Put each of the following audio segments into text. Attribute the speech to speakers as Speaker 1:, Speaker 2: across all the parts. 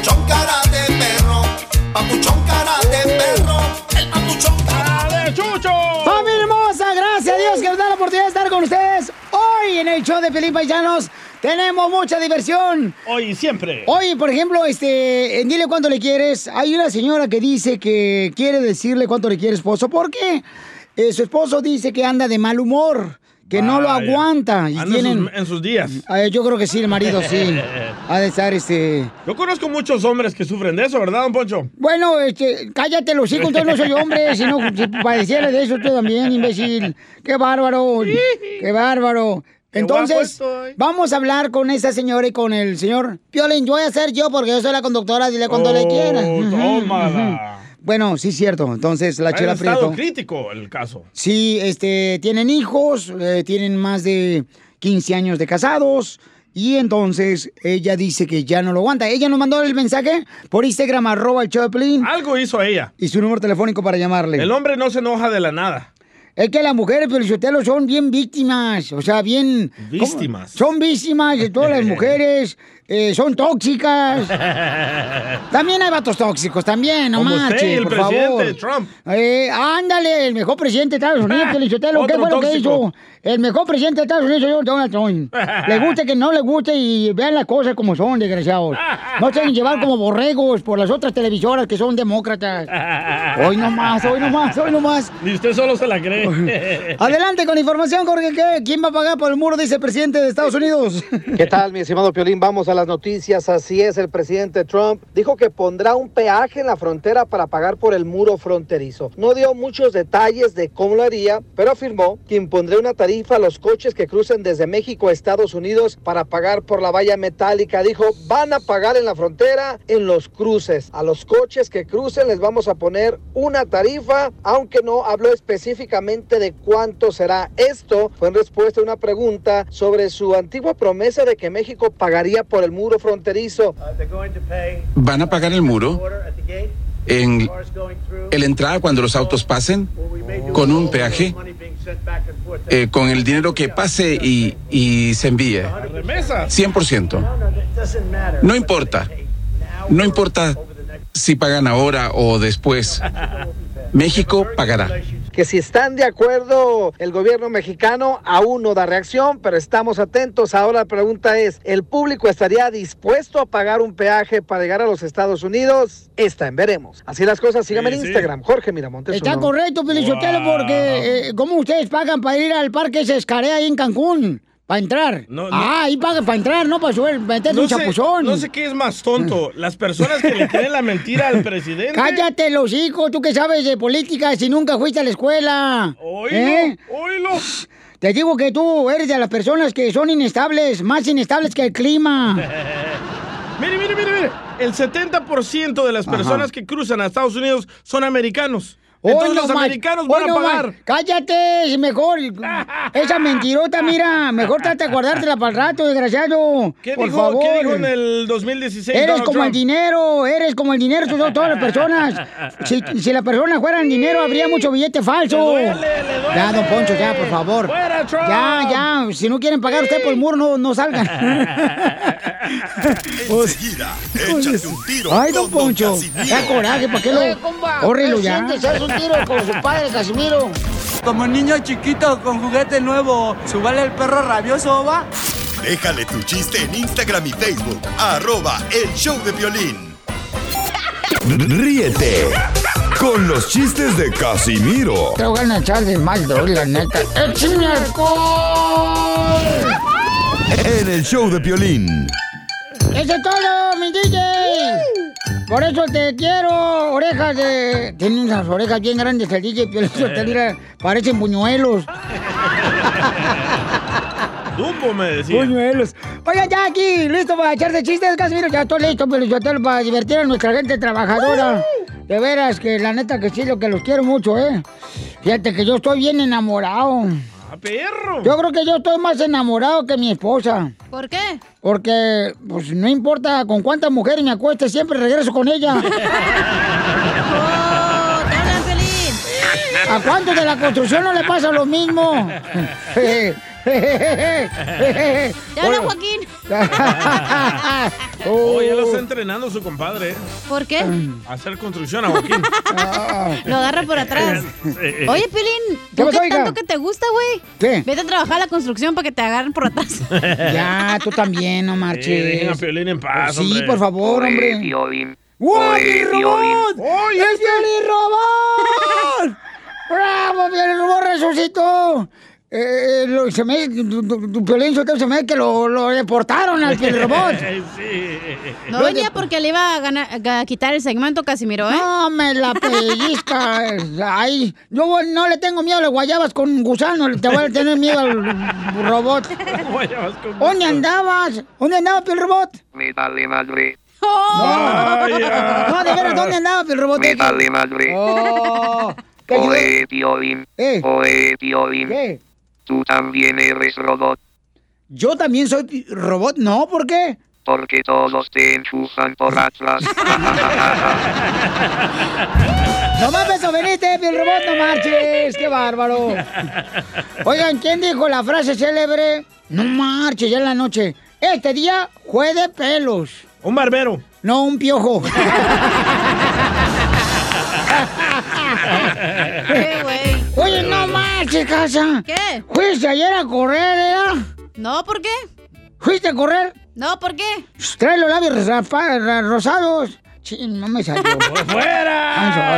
Speaker 1: papuchón cara de perro, papuchón cara de perro, el papuchón cara de chucho.
Speaker 2: ¡Familia hermosa! Gracias a Dios que nos da la oportunidad de estar con ustedes hoy en el show de Pelín Paisanos. Tenemos mucha diversión.
Speaker 3: Hoy y siempre.
Speaker 2: Hoy, por ejemplo, este, en Dile Cuánto Le Quieres, hay una señora que dice que quiere decirle cuánto le quiere esposo porque eh, su esposo dice que anda de mal humor, que no lo aguanta. Y
Speaker 3: Anda
Speaker 2: tienen,
Speaker 3: sus- en sus días.
Speaker 2: Eh, yo creo que sí, el marido sí. Ha de estar este.
Speaker 3: Yo conozco muchos hombres que sufren de eso, ¿verdad, don Poncho?
Speaker 2: Bueno, este, cállate los hijos, yo no soy hombre, sino si padeciera de eso usted también, imbécil. Qué bárbaro, qué bárbaro. Entonces, vamos a hablar con esta señora y con el señor Piolín. Yo voy a ser yo porque yo soy la conductora, dile cuando le quiera.
Speaker 3: Oh,
Speaker 2: Ujú,
Speaker 3: tómala.
Speaker 2: Bueno, sí, cierto. Entonces, la chela Prieto.
Speaker 3: crítico el caso.
Speaker 2: Sí, este, tienen hijos, eh, tienen más de 15 años de casados. Y entonces ella dice que ya no lo aguanta. Ella nos mandó el mensaje por Instagram, arroba el Piolín.
Speaker 3: Algo hizo ella.
Speaker 2: Y su número telefónico para llamarle.
Speaker 3: El hombre no se enoja de la nada.
Speaker 2: Es que las mujeres, Felicitelo, son bien víctimas. O sea, bien. ¿cómo?
Speaker 3: Víctimas.
Speaker 2: Son víctimas de todas las mujeres. eh, son tóxicas. También hay vatos tóxicos, también, no
Speaker 3: Como usted
Speaker 2: marches,
Speaker 3: y el
Speaker 2: por
Speaker 3: presidente
Speaker 2: favor.
Speaker 3: Trump.
Speaker 2: Eh, ándale, el mejor presidente de Estados Unidos, Felicitelo. ¿Qué fue lo que hizo? El mejor presidente de Estados Unidos Donald Trump. Le guste que no le guste y vean las cosas como son, desgraciados. No se llevar como borregos por las otras televisoras que son demócratas. Hoy no más, hoy no más, hoy no más.
Speaker 3: Ni usted solo se la cree.
Speaker 2: Adelante con información, Jorge. ¿Quién va a pagar por el muro? Dice el presidente de Estados Unidos.
Speaker 4: ¿Qué tal, mi estimado Piolín? Vamos a las noticias. Así es, el presidente Trump dijo que pondrá un peaje en la frontera para pagar por el muro fronterizo. No dio muchos detalles de cómo lo haría, pero afirmó que impondrá una tarifa a los coches que crucen desde México a Estados Unidos para pagar por la valla metálica. Dijo, van a pagar en la frontera en los cruces. A los coches que crucen les vamos a poner una tarifa, aunque no habló específicamente de cuánto será. Esto fue en respuesta a una pregunta sobre su antigua promesa de que México pagaría por el muro fronterizo.
Speaker 5: ¿Van a pagar el muro en el entrada cuando los autos pasen con un peaje? Eh, con el dinero que pase y, y se envíe.
Speaker 3: Remesas.
Speaker 5: 100%. No importa. No importa si pagan ahora o después. México pagará.
Speaker 4: Que si están de acuerdo el gobierno mexicano, aún no da reacción, pero estamos atentos. Ahora la pregunta es, ¿el público estaría dispuesto a pagar un peaje para llegar a los Estados Unidos? Está en veremos. Así las cosas, síganme
Speaker 2: Sí,
Speaker 4: en
Speaker 2: sí.
Speaker 4: Instagram, Jorge Miramontes.
Speaker 2: Está
Speaker 4: uno.
Speaker 2: correcto, Felicitelo, porque eh, ¿cómo ustedes pagan para ir al parque Sescaré ahí en Cancún? Para entrar.
Speaker 3: No, no.
Speaker 2: Ah, ahí pagan para entrar, no para subir, meterse
Speaker 3: No
Speaker 2: un
Speaker 3: sé,
Speaker 2: chapuzón.
Speaker 3: no sé qué es más tonto, las personas que le creen la mentira al presidente.
Speaker 2: Cállate los hijos, tú que sabes de política si nunca fuiste a la escuela.
Speaker 3: Oílo, oílo.
Speaker 2: Te digo que tú eres de las personas que son inestables, más inestables que el clima.
Speaker 3: Mire, mire, mire, mire. El 70% de las
Speaker 2: Ajá.
Speaker 3: personas que cruzan a Estados Unidos son americanos. Entonces los
Speaker 2: más,
Speaker 3: americanos
Speaker 2: hoy
Speaker 3: van a
Speaker 2: no más.
Speaker 3: pagar.
Speaker 2: Cállate, mejor. Esa mentirota, mira. Mejor trata de guardártela para el rato, desgraciado.
Speaker 3: ¿Qué,
Speaker 2: Por
Speaker 3: dijo,
Speaker 2: favor.
Speaker 3: ¿Qué dijo en el 2016?
Speaker 2: Eres
Speaker 3: Donald
Speaker 2: como el dinero, eres como el dinero, tú son todas las personas. Si, si las personas fueran dinero, habría mucho billete falso.
Speaker 3: Le duele, le duele.
Speaker 2: Ya, don Poncho, ya, por favor.
Speaker 3: ¡Fuera, Trump!
Speaker 2: Ya, ya, si no quieren pagar usted por el muro, no, no salgan.
Speaker 6: Enseguida, échate un tiro
Speaker 2: Ay, don
Speaker 6: Don
Speaker 2: Poncho, da coraje, ¿para qué lo...?
Speaker 7: Eh,
Speaker 2: Córrelo
Speaker 7: ¿qué
Speaker 2: ya.
Speaker 7: sientes? ¿Haz un tiro con su padre, Casimiro?
Speaker 8: Como niño chiquito con juguete nuevo, ¿subale el perro rabioso, va?
Speaker 6: Déjale tu chiste en Instagram y Facebook, arroba el show de violín. Ríete con los chistes de Casimiro
Speaker 2: Te voy a echar de mal, doy, la neta. ¡Échame alcohol!
Speaker 6: en el show de violín.
Speaker 2: ¡Eso es todo, mi DJ! Por eso te quiero, orejas de... Tiene unas orejas bien grandes el DJ, pero eso te mira, parecen buñuelos.
Speaker 3: Dumbo me decía.
Speaker 2: Buñuelos. Oiga, ya aquí, listo para echarse chistes, Casimiro. Ya estoy listo, Pelizotelo, para divertir a nuestra gente trabajadora. De veras, que la neta que sí, lo que los quiero mucho, ¿eh? Fíjate que yo estoy bien enamorado.
Speaker 3: ¡Ah, perro!
Speaker 2: Yo creo que yo estoy más enamorado que mi esposa.
Speaker 9: ¿Por qué?
Speaker 2: Porque, pues, no importa con cuántas mujeres me acueste, siempre regreso con ella.
Speaker 9: ¡Oh!
Speaker 2: ¿A cuántos de la construcción no le pasa lo mismo?
Speaker 9: ¡Te hablan, Joaquín!
Speaker 3: Oh, ya lo está entrenando su compadre.
Speaker 9: ¿Por qué?
Speaker 3: A hacer construcción a Joaquín.
Speaker 9: Lo agarra por atrás.
Speaker 3: Sí.
Speaker 9: Oye, Pilín,
Speaker 2: ¿Qué
Speaker 9: ¿tú qué tanto que te gusta, güey?
Speaker 2: ¿Qué?
Speaker 9: Vete a trabajar a la construcción para que te agarren por atrás.
Speaker 2: Ya, tú también, no
Speaker 3: Sí,
Speaker 2: marches.
Speaker 3: dejen a Piolín en paz,
Speaker 2: Sí,
Speaker 3: hombre.
Speaker 2: por favor, hombre. ¡Wow, mi robot! ¡Es Piolín Robot! ¡Bravo, Piolín Robot resucitó! Eh, lo- se me, tu, tu- tu Piolín Sotelo, se me que lo, lo deportaron al Robot.
Speaker 3: sí.
Speaker 9: No venía porque le iba a, ganar- a quitar el segmento, Casimiro, ¿eh?
Speaker 2: No, me la pellizca. Ay, yo no le tengo miedo a las guayabas con gusano, te voy a tener miedo al robot.
Speaker 3: Guayabas con
Speaker 2: ¿Dónde andabas? ¿Dónde andaba Piel Robot?
Speaker 10: Me vale madre.
Speaker 3: Vaya.
Speaker 2: No, de veras, ¿dónde andaba Piel Robot?
Speaker 10: Me vale madre.
Speaker 2: Oh.
Speaker 10: Oe, Piolín.
Speaker 2: Eh.
Speaker 10: Oe, Piolín.
Speaker 2: ¿Qué?
Speaker 10: Tú también eres robot.
Speaker 2: ¿Yo también soy robot? No, ¿por qué?
Speaker 10: Porque todos te enchufan por Atlas.
Speaker 2: No mames, o veniste, Piel Robot, no marches. ¡Qué bárbaro! Oigan, ¿quién dijo la frase célebre? No marches, ya en la noche. Este día fue de pelos.
Speaker 3: Un barbero.
Speaker 2: No, un piojo.
Speaker 9: ¿Qué,
Speaker 2: casa.
Speaker 9: ¿Qué?
Speaker 2: ¿Fuiste ayer a correr, eh?
Speaker 9: No, ¿por qué?
Speaker 2: ¿Fuiste a correr?
Speaker 9: No, ¿por qué?
Speaker 2: Trae los labios rosados. Chin, no me salió.
Speaker 3: ¡Fuera!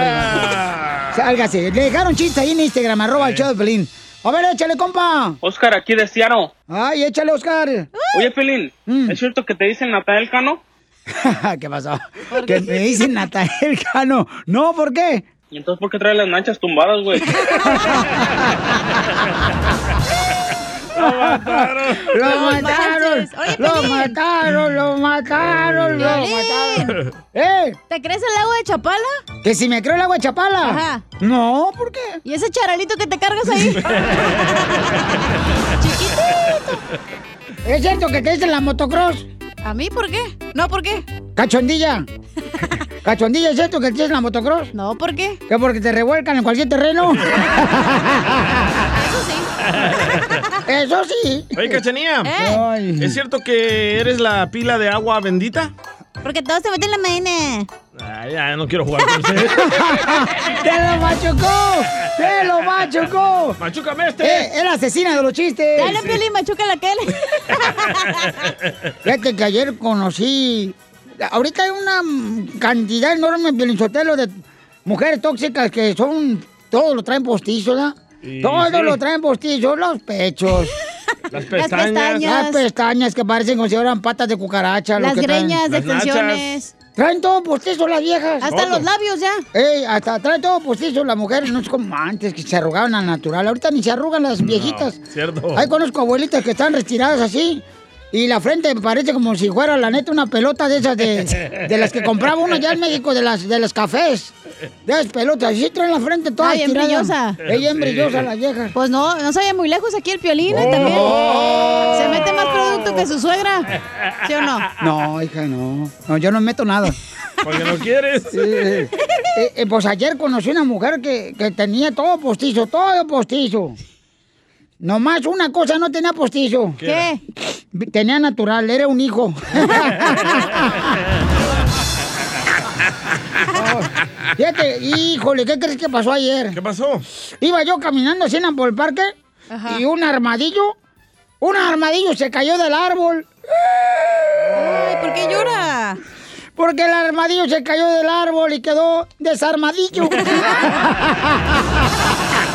Speaker 2: Sálgase. Le dejaron chistes ahí en Instagram, arroba el show de Pelín. A ver, échale, compa.
Speaker 11: Oscar, aquí de Ciaro.
Speaker 2: Ay, échale, Oscar.
Speaker 11: Oye, Pelín, ¿es cierto que te dicen Natael Cano?
Speaker 2: ¿Qué pasó? Que me dicen Natael Cano. No, ¿por qué?
Speaker 11: ¿Y entonces por qué trae las manchas tumbadas, güey?
Speaker 2: Lo mataron.
Speaker 9: Oye,
Speaker 2: Lo
Speaker 9: Pelín.
Speaker 2: mataron, lo mataron, lo
Speaker 9: Piolín.
Speaker 2: mataron. ¿Eh?
Speaker 9: ¿Te crees el agua de Chapala?
Speaker 2: ¿Que si me creo el agua de chapala?
Speaker 9: Ajá.
Speaker 2: No, ¿por qué?
Speaker 9: ¿Y ese charalito que te cargas ahí? Chiquitito.
Speaker 2: ¿Es cierto que te dicen la motocross?
Speaker 9: ¿A mí por qué? No, ¿por qué?
Speaker 2: Cachondilla. Cachondilla, ¿es cierto que te dicen la motocross?
Speaker 9: No, ¿por qué?
Speaker 2: ¿Que porque te revuelcan en cualquier terreno?
Speaker 9: Eso sí.
Speaker 2: Eso sí.
Speaker 3: Oye, Cachanía.
Speaker 9: ¿Eh?
Speaker 3: ¿Es cierto que eres la pila de agua bendita?
Speaker 9: Porque todos se meten en la mañana.
Speaker 3: Ay, ya no quiero jugar con ustedes.
Speaker 2: ¡Te lo machucó! ¡Te lo machucó!
Speaker 3: ¡Machúcame este!
Speaker 2: Eh, es la asesina de los chistes.
Speaker 9: Dale, Piolín, machuca la Kelly.
Speaker 2: Fíjate que ayer conocí. Ahorita hay una cantidad enorme, Piolinsotelo, de mujeres tóxicas que son. Todo lo traen postizo, ¿verdad?
Speaker 3: Y
Speaker 2: Todo
Speaker 3: sí.
Speaker 2: lo traen postizo, los pechos.
Speaker 3: Las
Speaker 9: pestañas.
Speaker 3: pestañas.
Speaker 2: Las pestañas que parecen como si fueran patas de cucaracha. lo
Speaker 9: Las
Speaker 2: que traen.
Speaker 9: greñas,
Speaker 3: Las
Speaker 9: extensiones.
Speaker 2: Traen todo postizo las viejas.
Speaker 9: Hasta
Speaker 3: Todo.
Speaker 9: los labios ya.
Speaker 2: Ey, hasta traen todo postizo las mujeres, no es como antes que se arrugaban al natural. Ahorita ni se arrugan las viejitas.
Speaker 3: cierto.
Speaker 2: Ahí conozco abuelitas que están retiradas así. Y la frente parece como si fuera, la neta, una pelota de esas de, de las que compraba uno allá en México, de las de los cafés. De esas pelotas. Así traen la frente toda
Speaker 9: Ah, bien
Speaker 2: estirada.
Speaker 9: brillosa.
Speaker 2: Es bien
Speaker 3: Sí.
Speaker 2: brillosa la vieja.
Speaker 9: Pues no, no se vaya muy lejos aquí el Piolín ¿eh? también. Se mete más producto que su suegra. ¿Sí o no?
Speaker 2: No, hija, no. No, yo no meto nada.
Speaker 3: Porque no quieres.
Speaker 2: Eh, eh, eh, pues ayer conocí una mujer que, que tenía todo postizo, todo postizo. Nomás una cosa no tenía postizo.
Speaker 9: ¿Qué?
Speaker 2: Tenía natural, era un hijo. Oh, Fíjate, híjole, ¿qué crees que pasó ayer?
Speaker 3: ¿Qué pasó?
Speaker 2: Iba yo caminando así por el parque
Speaker 9: Ajá.
Speaker 2: y un armadillo, un armadillo se cayó del árbol.
Speaker 9: Ay, ¿por qué llora?
Speaker 2: Porque el armadillo se cayó del árbol y quedó desarmadillo.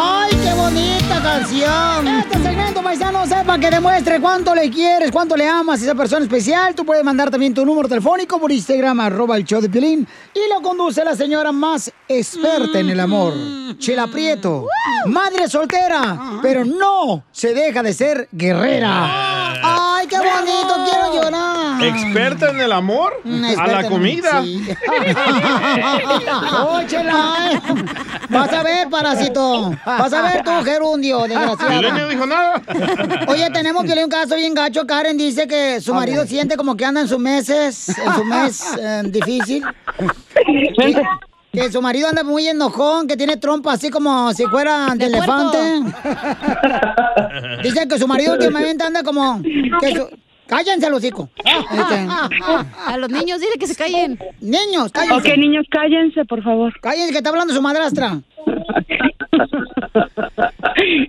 Speaker 2: ¡Ay, qué bonita canción! Este segmento, paisano, sepa que demuestre cuánto le quieres, cuánto le amas a esa persona especial. Tú puedes mandar también tu número telefónico por Instagram, arroba el show de Piolín. Y lo conduce la señora más experta en el amor, Chela Prieto. Madre soltera, pero no se deja de ser guerrera.
Speaker 3: ¿Experta en el amor? A la comida.
Speaker 2: sí. ¡Oh, Chela! Vas a ver, parásito. Vas a ver tú, gerundio, desgraciado.
Speaker 3: dijo nada.
Speaker 2: Oye, tenemos que leer un caso bien gacho. Karen dice que su marido siente como que anda en sus meses, en su mes eh, difícil. Que, que su marido anda muy enojón, que tiene trompa así como si fuera de,
Speaker 9: De
Speaker 2: elefante. Dice que su marido últimamente anda como... Que su... Cállense, los hijos.
Speaker 9: A los niños, dile que se callen.
Speaker 2: Niños, cállense.
Speaker 12: Ok, niños, cállense, por favor.
Speaker 2: Cállense, que está hablando su madrastra.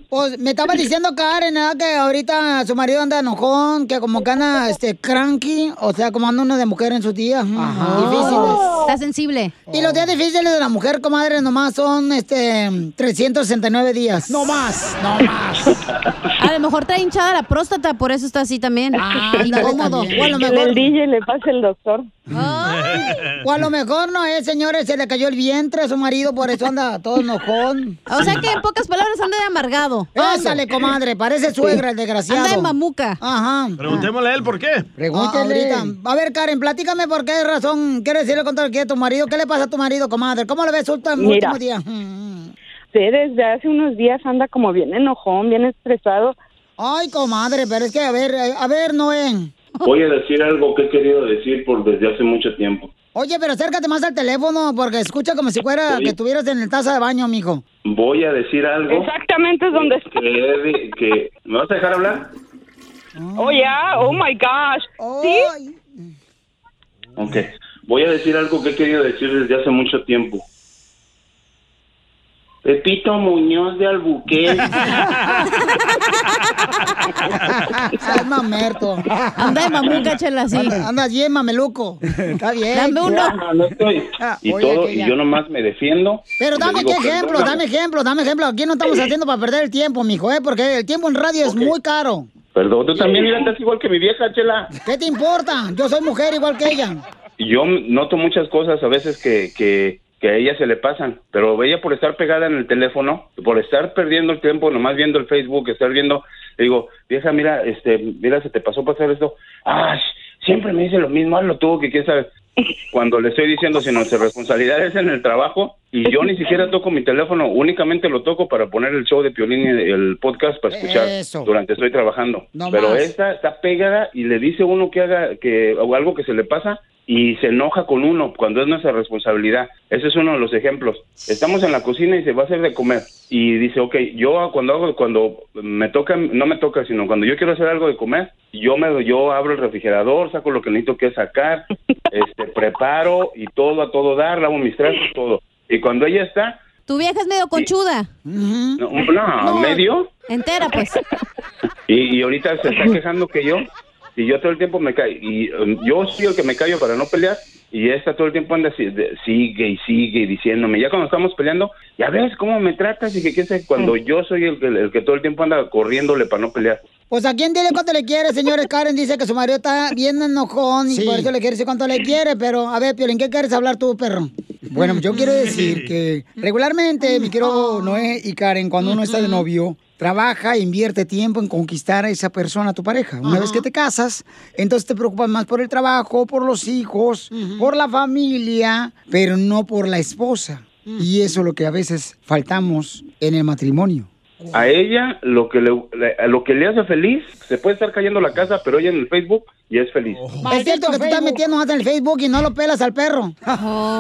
Speaker 2: Pues me estaba diciendo Karen ¿verdad? que ahorita su marido anda enojón, que como que anda este cranky, o sea, como anda uno de mujer en sus días mm, difíciles.
Speaker 9: Está sensible.
Speaker 2: Y los días difíciles de la mujer, comadre, nomás son este 369 días. No más, no más.
Speaker 9: A lo mejor trae hinchada la próstata, por eso está así también.
Speaker 2: Ah,
Speaker 9: Incómodo.
Speaker 2: O a lo mejor,
Speaker 12: el DJ le pase el doctor.
Speaker 2: o a lo mejor no es, señores, se le cayó el vientre a su marido, por eso anda todo enojón.
Speaker 9: O sea que en pocas palabras anda de amargado.
Speaker 2: Pásale, comadre, parece suegra el desgraciado.
Speaker 9: Anda de mamuca.
Speaker 2: Ajá.
Speaker 3: Preguntémosle a él por qué.
Speaker 2: Pregúntale. A ver, Karen, platícame por qué razón quieres decirle contra que tu marido. ¿Qué le pasa a tu marido, comadre? ¿Cómo le ves el
Speaker 12: Mira.
Speaker 2: último día?
Speaker 12: Sí, desde hace unos días anda como bien enojón, bien estresado.
Speaker 2: Ay, comadre, pero es que, a ver, a ver, Noé.
Speaker 13: Voy a decir algo que he querido decir por desde hace mucho tiempo.
Speaker 2: Oye, pero acércate más al teléfono porque escucha como si fuera que estuvieras en el taza de baño, mijo.
Speaker 13: Voy a decir algo
Speaker 12: Exactamente es donde está.
Speaker 13: que, ¿Me vas a dejar hablar?
Speaker 12: Oh, yeah, oh my gosh. ¿Sí?
Speaker 13: Ok. Voy a decir algo que he querido decir desde hace mucho tiempo. Pepito Muñoz de Albuquerque.
Speaker 2: Estás mamerto.
Speaker 9: Anda de mamuca, chela, sí.
Speaker 2: Anda- bien, mameluco. Está bien.
Speaker 9: Dame uno.
Speaker 13: No, no estoy. Y
Speaker 2: Oye,
Speaker 13: todo, y yo nomás me defiendo.
Speaker 2: Pero
Speaker 13: y
Speaker 2: dame
Speaker 13: digo,
Speaker 2: qué ejemplo,
Speaker 13: "Perdóname".
Speaker 2: dame ejemplo, dame ejemplo. Aquí no estamos haciendo para perder el tiempo, mijo, ¿eh? Porque el tiempo en radio es muy caro.
Speaker 13: Perdón, tú también mira, estás igual que mi vieja, Chela.
Speaker 2: ¿Qué te importa? Yo soy mujer igual que ella.
Speaker 13: Yo noto muchas cosas a veces que, que, que a ella se le pasan, pero ella por estar pegada en el teléfono, por estar perdiendo el tiempo, nomás viendo el Facebook, estar viendo, le digo, vieja, mira, este, mira, se te pasó pasar esto. Ay, siempre me dice lo mismo, hazlo tú, que quién sabe. Cuando le estoy diciendo si nuestra responsabilidad es en el trabajo y yo ni siquiera toco mi teléfono, únicamente lo toco para poner el show de Piolín y el podcast para escuchar
Speaker 2: Eso.
Speaker 13: durante estoy trabajando.
Speaker 2: No
Speaker 13: Pero
Speaker 2: más.
Speaker 13: esta está pegada y le dice uno que haga que o algo que se le pasa y se enoja con uno cuando es nuestra responsabilidad. Ese es uno de los ejemplos. Estamos en la cocina y se va a hacer de comer y dice, ok, yo cuando hago, cuando me toca, no me toca, sino cuando yo quiero hacer algo de comer, yo me, yo abro el refrigerador, saco lo que necesito que sacar, este, preparo y todo a todo dar, lavo mis trastos, todo. Y cuando ella está,
Speaker 9: Tu vieja es medio conchuda.
Speaker 13: no, no, medio,
Speaker 9: Entera, pues.
Speaker 13: y, y ahorita se está quejando que yo, y yo todo el tiempo me callo, y um, yo soy el que me callo para no pelear, y esta todo el tiempo anda así, de- sigue y sigue diciéndome, ya cuando estamos peleando, ya ves cómo me tratas, y que quién sabe, cuando yo soy el que, el que todo el tiempo anda corriéndole para no pelear.
Speaker 2: Pues a quién dile cuánto le quiere, señores. Karen dice que su marido está bien enojón y
Speaker 13: Sí.
Speaker 2: por eso le quiere decir cuánto le quiere. Pero, a ver, Piolín, ¿qué quieres hablar tú, perro? Bueno, yo quiero decir que regularmente, mi quiero Noé y Karen, cuando uno está de novio, trabaja e invierte tiempo en conquistar a esa persona, a tu pareja. Una vez que te casas, entonces te preocupas más por el trabajo, por los hijos, por la familia, pero no por la esposa. Y eso es lo que a veces faltamos en el matrimonio.
Speaker 13: A ella lo que le, lo que le hace feliz, se puede estar cayendo la casa, pero ella en el Facebook y es feliz.
Speaker 2: Es cierto que te estás metiendo más en el Facebook y no lo pelas al perro.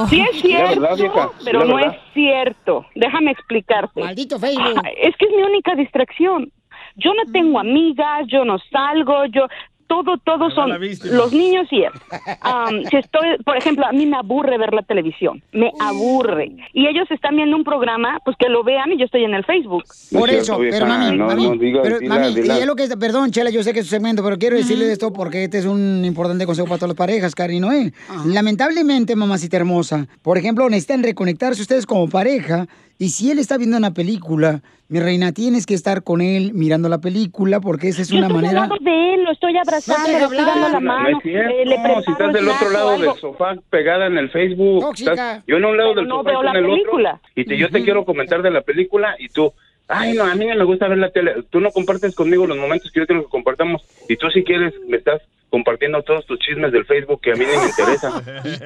Speaker 12: Sí es
Speaker 13: Sí, la
Speaker 12: cierto,
Speaker 13: verdad, vieja, sí,
Speaker 12: pero no es cierto. Déjame explicarte.
Speaker 2: Maldito Facebook.
Speaker 12: Ah, Es que es mi única distracción. Yo no tengo amigas, yo no salgo, yo todo, todo son los niños y él. Am, si estoy, por ejemplo, a mí me aburre ver la televisión, me aburre. Y ellos están viendo un programa, pues que lo vean y yo estoy en el Facebook.
Speaker 2: Por eso, pero mami, mami, pero, mami,
Speaker 13: dila.
Speaker 2: y es lo que, perdón, Chela, yo sé que es su segmento, pero quiero decirle esto porque este es un importante consejo para todas las parejas, Karen y Noé. Lamentablemente, mamacita hermosa, por ejemplo, necesitan reconectarse ustedes como pareja y si él está viendo una película, mi reina, tienes que estar con él mirando la película porque esa es
Speaker 12: Yo
Speaker 2: una
Speaker 12: estoy
Speaker 2: manera...
Speaker 12: al lado de él, lo estoy abrazando, le estoy dando la
Speaker 13: No,
Speaker 12: mano,
Speaker 13: no es cierto.
Speaker 12: eh, le preparo
Speaker 13: si estás del otro lado
Speaker 12: algo.
Speaker 13: del sofá pegada en el Facebook, estás- yo en un lado
Speaker 12: Pero
Speaker 13: del
Speaker 12: no
Speaker 13: sofá
Speaker 12: veo la
Speaker 13: en el
Speaker 12: película.
Speaker 13: otro, y te, yo te quiero comentar de la película y tú, ay no, a mí no me gusta ver la tele, tú no compartes conmigo los momentos que yo quiero que compartamos y tú si quieres me estás compartiendo todos tus chismes del Facebook que a mí ni me interesa.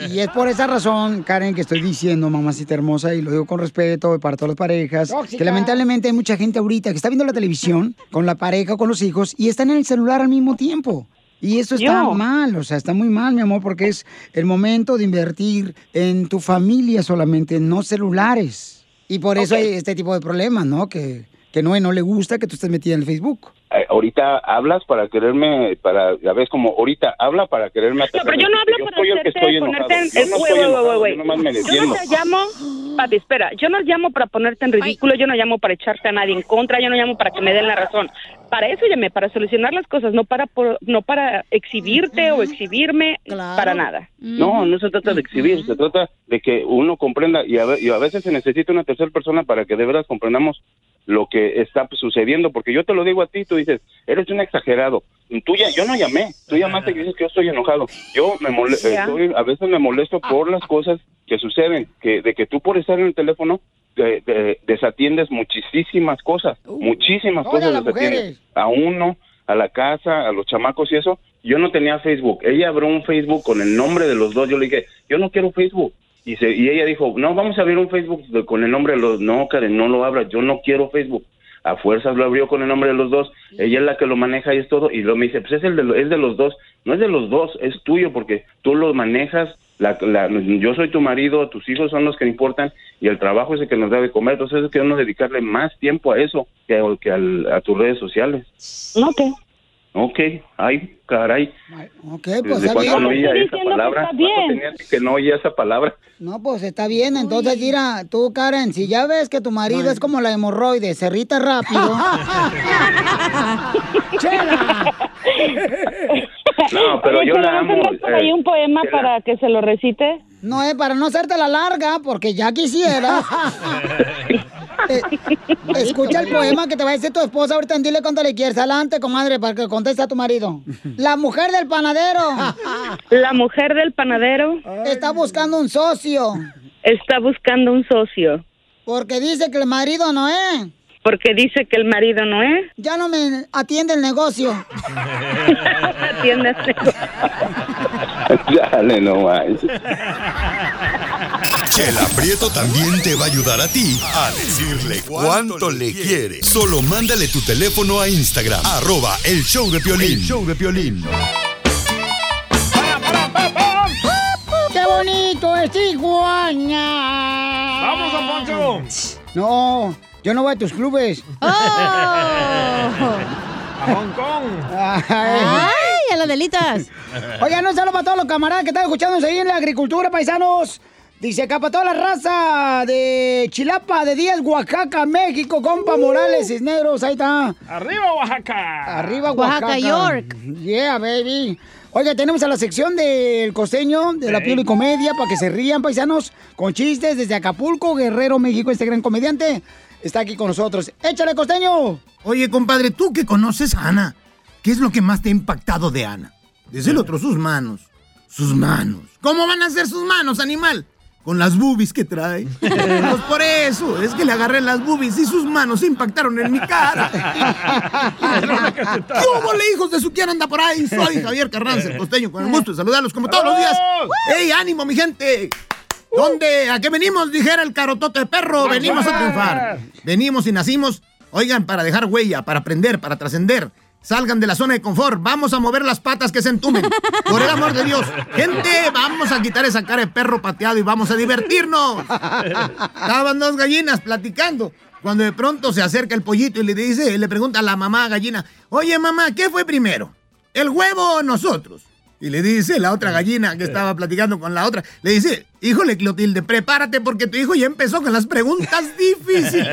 Speaker 2: Y es por esa razón, Karen, que estoy diciendo, mamacita hermosa, y lo digo con respeto para todas las parejas,
Speaker 7: Tóxica.
Speaker 2: que lamentablemente hay mucha gente ahorita que está viendo la televisión con la pareja o con los hijos y están en el celular al mismo tiempo. Y eso está
Speaker 12: Yo.
Speaker 2: mal, o sea, está muy mal, mi amor, porque es el momento de invertir en tu familia solamente, no celulares. Y por eso hay este tipo de problemas, ¿no? Que, que no, no le gusta que tú estés metida en el Facebook.
Speaker 13: Eh, ahorita hablas para quererme, para, ya ves como ahorita habla para quererme
Speaker 12: No,
Speaker 13: atacar.
Speaker 12: pero yo no hablo para
Speaker 13: soy el que estoy enojado.
Speaker 12: en...
Speaker 13: Yo no estoy enojado, yo nomás me
Speaker 12: Yo no te llamo, papi, espera, yo no llamo para ponerte en ridículo, yo no llamo para echarte a nadie en contra, yo no llamo para que me den la razón. Para eso llamé, para solucionar las cosas, no para por- no para exhibirte o exhibirme, para nada.
Speaker 13: No, no se trata de exhibir, se trata de que uno comprenda y a, ve- y a veces se necesita una tercera persona para que de veras comprendamos lo que está sucediendo, porque yo te lo digo a ti, tú dices, eres un exagerado. Tú ya, yo no llamé, tú llamaste y dices que yo estoy enojado. Yo me mole-
Speaker 12: Ya.
Speaker 13: estoy- a veces me molesto por las cosas que suceden, que de que tú por estar en el teléfono eh, desatiendes muchísimas cosas, muchísimas
Speaker 2: todas
Speaker 13: cosas
Speaker 2: las
Speaker 13: desatiendes. A uno, a la casa, a los chamacos y eso. Yo no tenía Facebook. Ella abrió un Facebook con el nombre de los dos. Yo le dije, yo no quiero Facebook. Y, se, y ella dijo, no, vamos a abrir un Facebook con el nombre de los... No, Karen, no lo abras. Yo no quiero Facebook. A fuerzas lo abrió con el nombre de los dos. Ella es la que lo maneja y es todo. Y luego me dice, pues es, el de, lo- es de los dos. No es de los dos, es tuyo porque tú lo manejas. La, la- yo soy tu marido, tus hijos son los que importan y el trabajo es el que nos da de comer. Entonces es que uno dedicarle más tiempo a eso que, a, que al- a tus redes sociales.
Speaker 12: Ok.
Speaker 13: Ok, ay, caray.
Speaker 2: Ok, pues
Speaker 13: ¿Desde cuándo no oía esa palabra? ¿Cuánto tenía que no oía esa palabra?
Speaker 2: No, pues está bien. Entonces, mira, tú, Karen, si ya ves que tu marido es como la hemorroide, se irrita rápido. ¡Chela!
Speaker 13: No, pero
Speaker 12: Oye,
Speaker 13: yo la
Speaker 12: ¿no
Speaker 13: amo.
Speaker 12: por ahí
Speaker 13: eh,
Speaker 12: un poema para que se lo recite?
Speaker 2: No es para no hacerte la larga, porque ya quisiera. Eh, escucha el poema que te va a decir tu esposa ahorita. Dile cuánto le quieres. Adelante, comadre, para que conteste a tu marido. La mujer del panadero
Speaker 12: La mujer del panadero
Speaker 2: está buscando un socio
Speaker 12: está buscando un socio
Speaker 2: porque dice que el marido no es.
Speaker 12: Porque dice que el marido no es.
Speaker 2: Ya no me atiende el negocio.
Speaker 12: Atiende a este-
Speaker 13: Dale, no más.
Speaker 6: Chela Prieto también te va a ayudar a ti a decirle cuánto le quiere. Solo mándale tu teléfono a Instagram, arroba el show de Piolín. El show de Piolín.
Speaker 2: ¡Qué bonito es Tijuana!
Speaker 3: ¡Vamos, don Poncho!
Speaker 2: No, yo no voy a tus clubes.
Speaker 3: ¡A Hong Kong!
Speaker 9: ¡Ay, a las delitas!
Speaker 2: Oigan, un saludo para todos los camaradas que están escuchándonos ahí en la agricultura, paisanos. Dice acá para toda la raza de Chilapa, de Díaz, Oaxaca, México, compa Morales, Cisneros, ahí está.
Speaker 3: ¡Arriba, Oaxaca!
Speaker 2: Arriba, Oaxaca.
Speaker 9: Oaxaca, York.
Speaker 2: Yeah, baby. Oiga, tenemos a la sección del costeño, de la piel y comedia, para que se rían, paisanos, con chistes desde Acapulco, Guerrero, México, este gran comediante. Está aquí con nosotros. ¡Échale, costeño!
Speaker 14: Oye, compadre, tú que conoces a Ana, ¿qué es lo que más te ha impactado de Ana? Desde el otro, sus manos. Sus manos. ¿Cómo van a ser sus manos, animal? Con las boobies que trae. Pues por eso, es que le agarré las boobies y sus manos se impactaron en mi cara. ¿Qué hubo, le, hijos de su quién anda por ahí? Soy Javier Carranza, el costeño, con el gusto de saludarlos como todos los días. ¡Ey, ánimo, mi gente! ¿Dónde? ¿A qué venimos? Dijera el carotote de perro. Venimos a triunfar. Venimos y nacimos, oigan, para dejar huella, para aprender, para trascender. Salgan de la zona de confort. Vamos a mover las patas que se entumen. Por el amor de Dios. Gente, vamos a quitar esa cara de perro pateado y vamos a divertirnos. Estaban dos gallinas platicando. Cuando de pronto se acerca el pollito y le dice, le pregunta a la mamá gallina, oye mamá, ¿qué fue primero? ¿El huevo o nosotros? Y le dice la otra gallina que estaba platicando con la otra, le dice, híjole Clotilde, prepárate porque tu hijo ya empezó con las preguntas difíciles.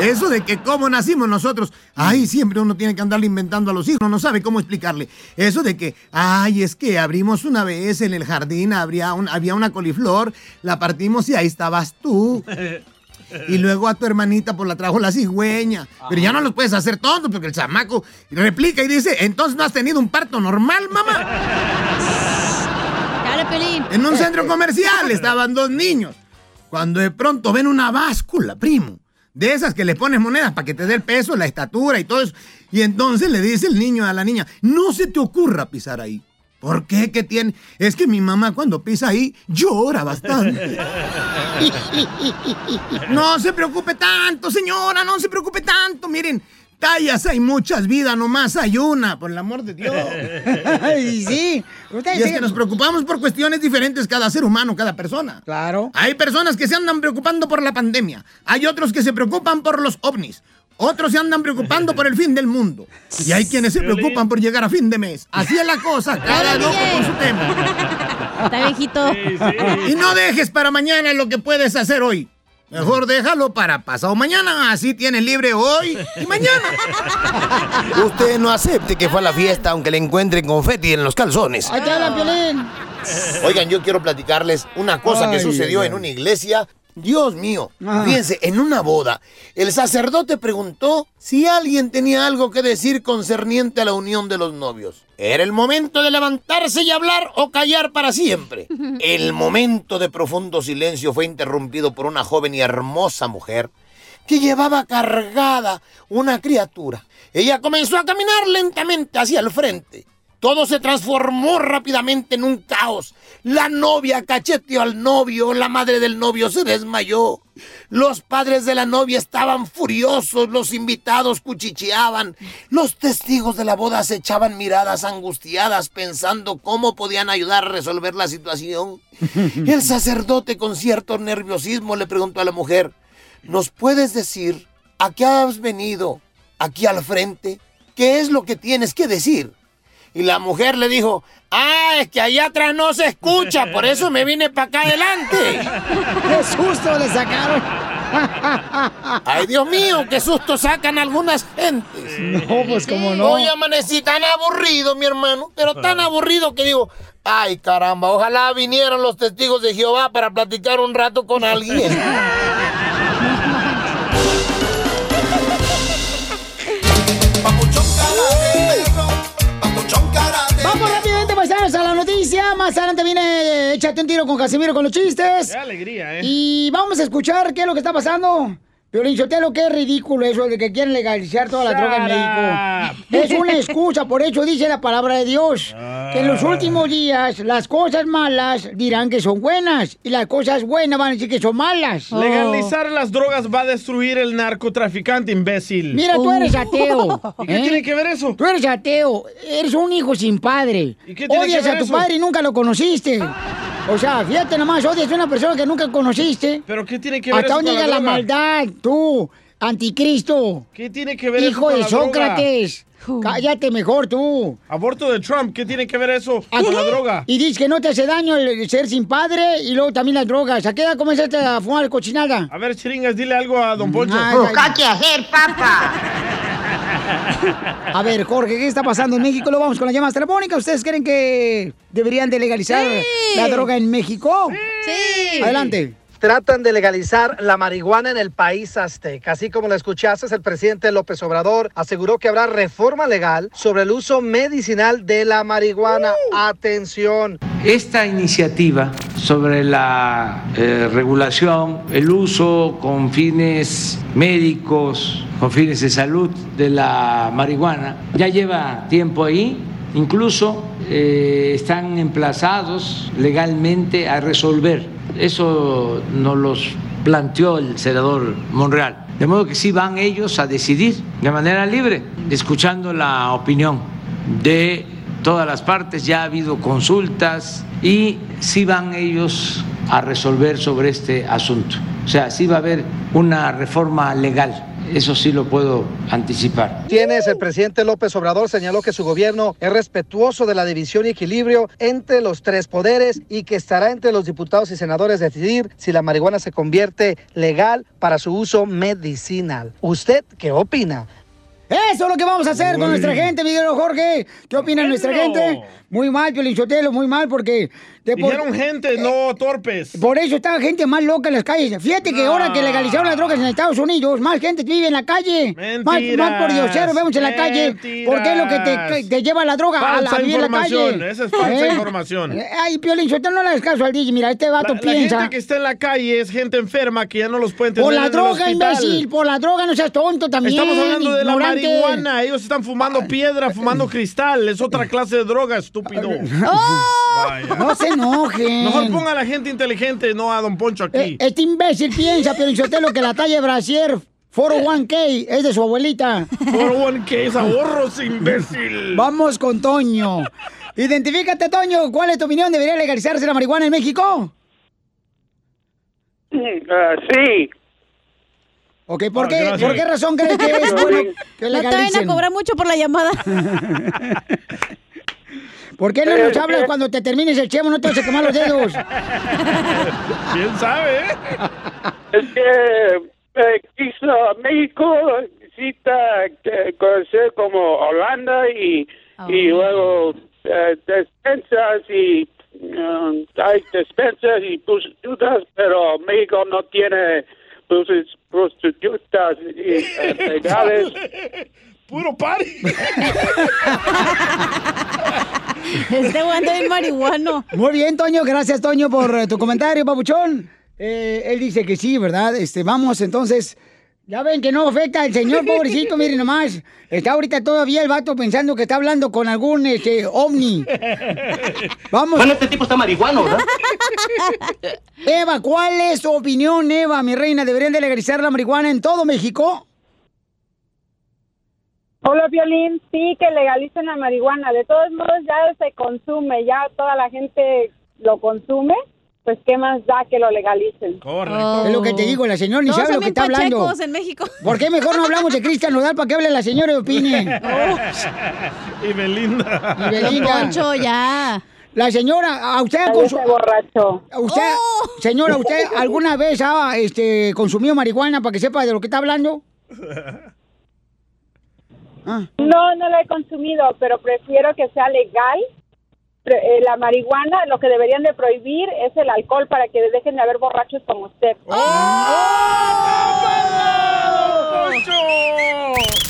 Speaker 14: Eso de que cómo nacimos nosotros, ay, siempre uno tiene que andarle inventando a los hijos, no sabe cómo explicarle. Eso de que, ay, es que abrimos una vez en el jardín, habría un- había una coliflor, la partimos y ahí estabas tú. Y luego a tu hermanita pues la trajo la cigüeña. Pero ya no los puedes hacer tontos porque el chamaco replica y dice, entonces no has tenido un parto normal, mamá.
Speaker 9: Dale, Pelín.
Speaker 14: En un centro comercial estaban dos niños. Cuando de pronto ven una báscula, primo. De esas que le pones monedas para que te dé el peso, la estatura y todo eso. Y entonces le dice el niño a la niña, no se te ocurra pisar ahí. ¿Por qué? ¿Qué tiene? Es que mi mamá cuando pisa ahí llora bastante. No se preocupe tanto, señora, no se preocupe tanto. Miren, tallas hay muchas vidas, nomás hay una, por el amor de Dios.
Speaker 2: Y sí, ustedes
Speaker 14: Y es que nos preocupamos por cuestiones diferentes cada ser humano, cada persona.
Speaker 2: Claro.
Speaker 14: Hay personas que se andan preocupando por la pandemia. Hay otros que se preocupan por los ovnis. Otros se andan preocupando por el fin del mundo. Y hay quienes se preocupan por llegar a fin de mes. Así es la cosa, cada loco con su tema.
Speaker 9: Está viejito.
Speaker 14: Y no dejes para mañana lo que puedes hacer hoy. Mejor déjalo para pasado mañana, así tienes libre hoy y mañana.
Speaker 15: Usted no acepte que fue a la fiesta aunque le encuentren confeti en los calzones.
Speaker 2: Ahí te hablan, Piolín.
Speaker 15: Oigan, yo quiero platicarles una cosa que
Speaker 2: Ay,
Speaker 15: sucedió
Speaker 2: ay.
Speaker 15: en una iglesia. Dios mío,
Speaker 2: Ah.
Speaker 15: fíjense, en una boda, el sacerdote preguntó si alguien tenía algo que decir concerniente a la unión de los novios. Era el momento de levantarse y hablar o callar para siempre. El momento de profundo silencio fue interrumpido por una joven y hermosa mujer que llevaba cargada una criatura. Ella comenzó a caminar lentamente hacia el frente. Todo se transformó rápidamente en un caos. La novia cacheteó al novio, la madre del novio se desmayó. Los padres de la novia estaban furiosos, los invitados cuchicheaban, los testigos de la boda se echaban miradas angustiadas pensando cómo podían ayudar a resolver la situación. El sacerdote con cierto nerviosismo le preguntó a la mujer, ¿nos puedes decir a qué has venido aquí al frente? ¿Qué es lo que tienes que decir? Y la mujer le dijo, ah, es que allá atrás no se escucha, por eso me vine para acá adelante.
Speaker 2: ¡Qué susto le sacaron!
Speaker 15: Ay, Dios mío, qué susto sacan algunas gentes.
Speaker 2: No, pues como no.
Speaker 15: Hoy amanecí tan aburrido, mi hermano, pero tan aburrido que digo, ay caramba, ojalá vinieran los testigos de Jehová para platicar un rato con alguien.
Speaker 2: noticia. Más adelante viene eh, Échate un tiro con Casimiro con los chistes.
Speaker 3: Qué alegría, ¿eh?
Speaker 2: Y vamos a escuchar qué es lo que está pasando. Pero lo que es ridículo eso de que quieren legalizar toda la droga en México. Es una excusa, por eso dice la palabra de Dios. Que en los últimos días las cosas malas dirán que son buenas y las cosas buenas van a decir que son malas.
Speaker 3: Legalizar las drogas va a destruir el narcotraficante, imbécil.
Speaker 2: Mira, tú eres ateo.
Speaker 3: ¿Y qué
Speaker 2: ¿eh?
Speaker 3: tiene que ver eso?
Speaker 2: Tú eres ateo, eres un hijo sin padre.
Speaker 3: ¿Y qué tiene
Speaker 2: odias
Speaker 3: que ver
Speaker 2: a tu
Speaker 3: eso?
Speaker 2: padre y nunca lo conociste. O sea, fíjate nomás, odias a una persona que nunca conociste.
Speaker 3: ¿Pero qué tiene que ver
Speaker 2: Hasta
Speaker 3: eso
Speaker 2: dónde
Speaker 3: la
Speaker 2: llega la,
Speaker 3: droga?
Speaker 2: maldad, tú, anticristo.
Speaker 3: ¿Qué tiene que ver eso
Speaker 2: Hijo
Speaker 3: con
Speaker 2: de
Speaker 3: la droga?
Speaker 2: Sócrates. Cállate mejor tú.
Speaker 3: Aborto de Trump, ¿qué tiene que ver eso
Speaker 2: ¿A
Speaker 3: con
Speaker 2: qué?
Speaker 3: la droga?
Speaker 2: Y dices que no te hace daño el ser sin padre y luego también las drogas. ¿A qué edad comenzaste a fumar cochinada?
Speaker 3: A ver, chiringas, dile algo a Don Poncho.
Speaker 2: Ay, ay, ay.
Speaker 7: hacer, papá?
Speaker 2: A ver, Jorge, ¿qué está pasando en México? Lo vamos con las llamadas telefónicas. ¿Ustedes creen que deberían de legalizar
Speaker 9: Sí.
Speaker 2: la droga en México?
Speaker 9: Sí.
Speaker 2: Adelante.
Speaker 4: Tratan de legalizar la marihuana en el país azteca. Así como lo escuchaste, el presidente López Obrador aseguró que habrá reforma legal sobre el uso medicinal de la marihuana. Atención.
Speaker 16: Esta iniciativa sobre la eh, regulación, el uso con fines médicos, con fines de salud de la marihuana, ya lleva tiempo ahí, incluso eh, están emplazados legalmente a resolver. Eso nos los planteó el senador Monreal. De modo que sí van ellos a decidir de manera libre, escuchando la opinión de todas las partes, ya ha habido consultas y sí van ellos a resolver sobre este asunto. O sea, sí va a haber una reforma legal Eso sí lo puedo anticipar.
Speaker 4: Tienes, el presidente López Obrador señaló que su gobierno es respetuoso de la división y equilibrio entre los tres poderes y que estará entre los diputados y senadores decidir si la marihuana se convierte legal para su uso medicinal. ¿Usted qué opina?
Speaker 2: Eso es lo que vamos a hacer con nuestra gente, Miguel Jorge. ¿Qué opina nuestra gente? Muy mal, Piolichotelo, muy mal, porque... de por-
Speaker 3: Dijeron gente, no torpes.
Speaker 2: Por eso está gente más loca en las calles. Fíjate que ahora que legalizaron las drogas en Estados Unidos, más gente vive en la calle. Más,
Speaker 3: Mentiras.
Speaker 2: más por diosero vemos en la calle. Porque es lo que te, te lleva la droga a, la, a vivir en la calle.
Speaker 3: esa es falsa
Speaker 2: ¿Eh?
Speaker 3: información.
Speaker 2: Ay, Piolín, Sotelo, no le hagas caso al DJ. Mira, este vato
Speaker 3: La, la
Speaker 2: piensa...
Speaker 3: gente que está en la calle es gente enferma que ya no los pueden tener
Speaker 2: Por la droga, imbécil, por la droga, no seas tonto también.
Speaker 3: Estamos hablando de la marihuana. Ellos están fumando piedra, fumando cristal. Es otra clase de droga, estúpido. Vaya.
Speaker 2: No se enojen.
Speaker 3: Mejor ponga a la gente inteligente, no a Don Poncho aquí.
Speaker 2: Eh, Este imbécil piensa, Piolín Sotelo, que la talla de brasier 401k es de su abuelita.
Speaker 3: 401k es ahorros, imbécil.
Speaker 2: Vamos con Toño. Identifícate, Toño. ¿Cuál es tu opinión? ¿Debería legalizarse la marihuana en México?
Speaker 17: sí.
Speaker 2: Ok, ¿por,
Speaker 17: Ah,
Speaker 2: qué,
Speaker 17: gracias.
Speaker 2: ¿por qué razón crees que es bueno que
Speaker 9: No te vayan a
Speaker 2: legalicen?
Speaker 9: cobrar mucho por la llamada.
Speaker 2: ¿Por qué no
Speaker 17: Eh,
Speaker 2: nos hablas cuando te termines el chemo? No te vas a quemar los dedos.
Speaker 3: ¿Quién sabe? eh?
Speaker 17: Es que eh, quiso México necesita eh, conocer como Holanda y, y luego eh, despensas y um, hay despensas y prostitutas, pero México no tiene prosti- prostitutas y, eh, legales.
Speaker 3: Puro party.
Speaker 9: Este anda bien marihuano.
Speaker 2: Muy bien, Toño. Gracias, Toño, por eh, tu comentario, papuchón. Eh, él dice que sí, ¿verdad? Este, vamos, entonces. Ya ven que no afecta al señor, pobrecito, miren nomás. Está ahorita todavía el vato pensando que está hablando con algún este, ovni. Vamos.
Speaker 18: Bueno, este tipo está marihuano, ¿verdad?
Speaker 2: Eva, ¿cuál es tu opinión, Eva, mi reina? ¿Deberían de legalizar la marihuana en todo México?
Speaker 19: Hola, Violín. Sí, que legalicen la marihuana. De todos modos, ya se consume, ya toda la gente lo consume. Pues, ¿qué más da que lo legalicen?
Speaker 3: Correcto.
Speaker 2: Es lo que te digo, la señora ni
Speaker 9: Todos
Speaker 2: sabe lo que está hablando.
Speaker 9: en México.
Speaker 2: ¿Por qué mejor no hablamos de Cristian Nodal para que hable la señora y opine?
Speaker 3: Y Belinda.
Speaker 2: Y Belinda.
Speaker 9: Poncho, ya.
Speaker 2: La señora, ¿a usted
Speaker 19: Cállate,
Speaker 2: consu-
Speaker 19: borracho.
Speaker 2: usted,
Speaker 9: Oh.
Speaker 2: señora, ¿usted alguna vez ha este, consumido marihuana para que sepa de lo que está hablando? Ah.
Speaker 19: No, no la he consumido, pero prefiero que sea legal. Eh, la marihuana, lo que deberían de prohibir es el alcohol para que dejen de haber borrachos como usted.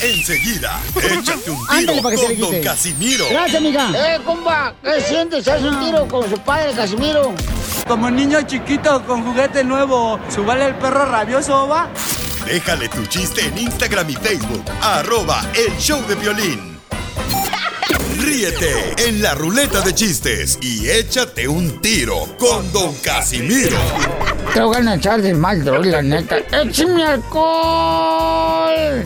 Speaker 6: Enseguida, échate un tiro
Speaker 2: Ándale, para que
Speaker 6: con Don. Casimiro.
Speaker 2: Gracias, amiga.
Speaker 7: Eh, compa, ¿qué sientes? ¿Haz un tiro con su padre, Casimiro?
Speaker 8: Como niño chiquito con juguete nuevo, ¿subale el perro rabioso, va?
Speaker 6: Déjale tu chiste en Instagram y Facebook. Arroba El Show de Violín. Ríete en la ruleta de chistes y échate un tiro con Don Casimiro.
Speaker 2: Te voy a echar de mal, droga, la neta. ¡Échame alcohol!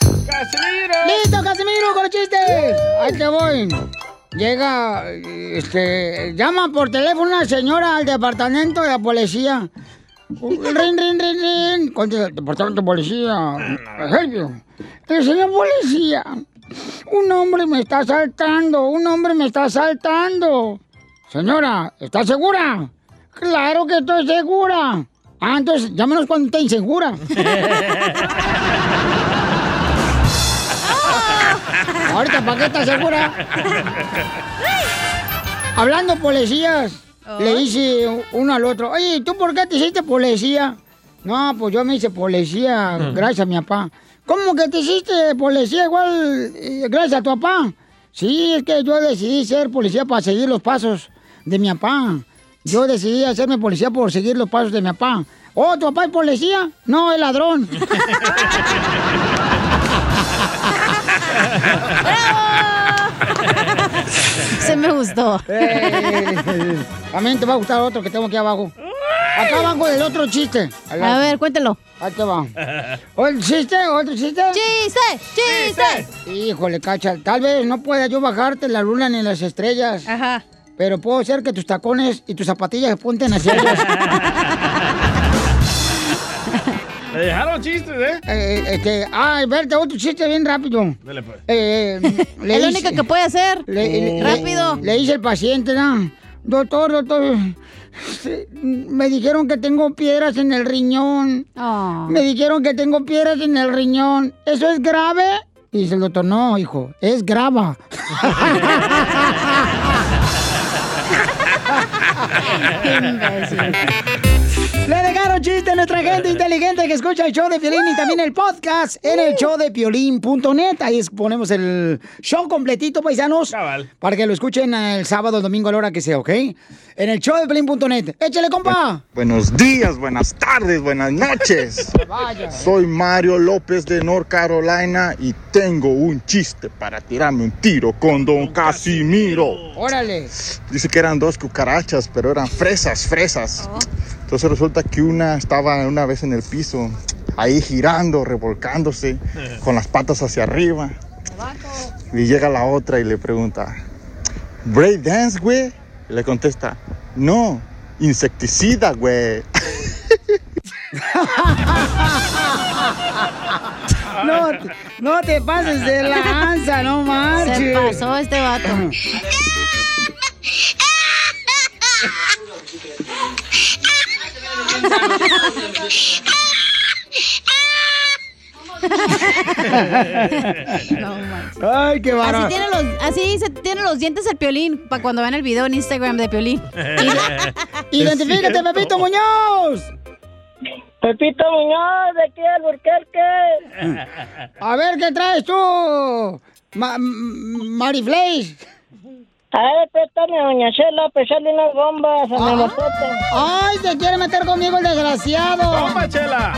Speaker 3: ¡Casimiro!
Speaker 2: ¡Listo, Casimiro, con los chistes! Ahí te voy. Llega, este, llama por teléfono una señora al departamento de la policía. Rin, rin, rin, rin. Contesta el departamento de policía. Help you. Eh, señor policía, un hombre me está asaltando, un hombre me está asaltando. Señora, ¿está segura? Claro que estoy segura. Ah, entonces llámenos cuando esté insegura. Ahorita, ¿para qué estás segura? Hablando policías, le dice uno al otro, oye, ¿tú por qué te hiciste policía? No, pues yo me hice policía gracias a mi papá. ¿Cómo que te hiciste policía igual eh, gracias a tu papá? Sí, es que yo decidí ser policía para seguir los pasos de mi papá. Yo decidí hacerme policía por seguir los pasos de mi papá. ¿Oh, tu papá es policía? No, es ladrón.
Speaker 9: Se me gustó.
Speaker 2: Eh, También te va a gustar otro que tengo aquí abajo. Acá abajo del otro chiste.
Speaker 9: A ver, cuéntelo.
Speaker 2: Ahí te va. ¿Otro chiste? ¿Otro chiste?
Speaker 9: ¡Chiste! ¡Chiste!
Speaker 2: Híjole, cacha. Tal vez no pueda yo bajarte la luna ni las estrellas.
Speaker 9: Ajá.
Speaker 2: Pero puedo hacer que tus tacones y tus zapatillas se punten hacia ellas.
Speaker 3: Me dejaron chistes, ¿eh?
Speaker 2: Eh, este, ay, verte otro chiste bien rápido.
Speaker 3: Dale, pues.
Speaker 2: Eh, le
Speaker 9: Es lo
Speaker 2: dice-
Speaker 9: único que puede hacer.
Speaker 2: le- le-
Speaker 9: Rápido.
Speaker 2: Le, le dice el paciente, ¿no? Doctor, doctor, me dijeron que tengo piedras en el riñón.
Speaker 9: Oh.
Speaker 2: Me dijeron que tengo piedras en el riñón. ¿Eso es grave? Y dice el doctor, no, hijo, es grava. Le dejaron chiste a nuestra gente inteligente que escucha el show de Piolín y también el podcast en el show de piolín.net. Ahí ponemos el show completito, paisanos. Para que lo escuchen el sábado o domingo a la hora que sea, ¿ok? En el show de piolín.net. ¡Échale, compa!
Speaker 18: Buenos días, buenas tardes, buenas noches.
Speaker 2: Vaya.
Speaker 18: Soy Mario López de North Carolina y tengo un chiste para tirarme un tiro con Don Casimiro.
Speaker 2: Órale.
Speaker 18: Dice que eran dos cucarachas, pero eran fresas, fresas. Entonces resulta que una estaba una vez en el piso, ahí girando, revolcándose, con las patas hacia arriba. Y llega la otra y le pregunta, ¿Break dance, güey? Y le contesta, no, insecticida, güey.
Speaker 2: No, te- no te pases de lanza, no marches.
Speaker 9: Se pasó este vato. No manches.
Speaker 2: Ay, qué
Speaker 9: Así
Speaker 2: bárbaro.
Speaker 9: tiene los, así se tiene los dientes el piolín para cuando vean el video en Instagram de piolín.
Speaker 2: Identifícate, Pepito Muñoz.
Speaker 19: Pepito Muñoz, de aquí al Burquerque.
Speaker 2: A ver, ¿qué traes tú? Ma Mariflays.
Speaker 19: A ver, préstame Doña Chela para echarle unas bombas a mi
Speaker 2: Ah.
Speaker 19: motote.
Speaker 2: Ay, se quiere meter conmigo el desgraciado.
Speaker 3: ¡Bomba, Chela!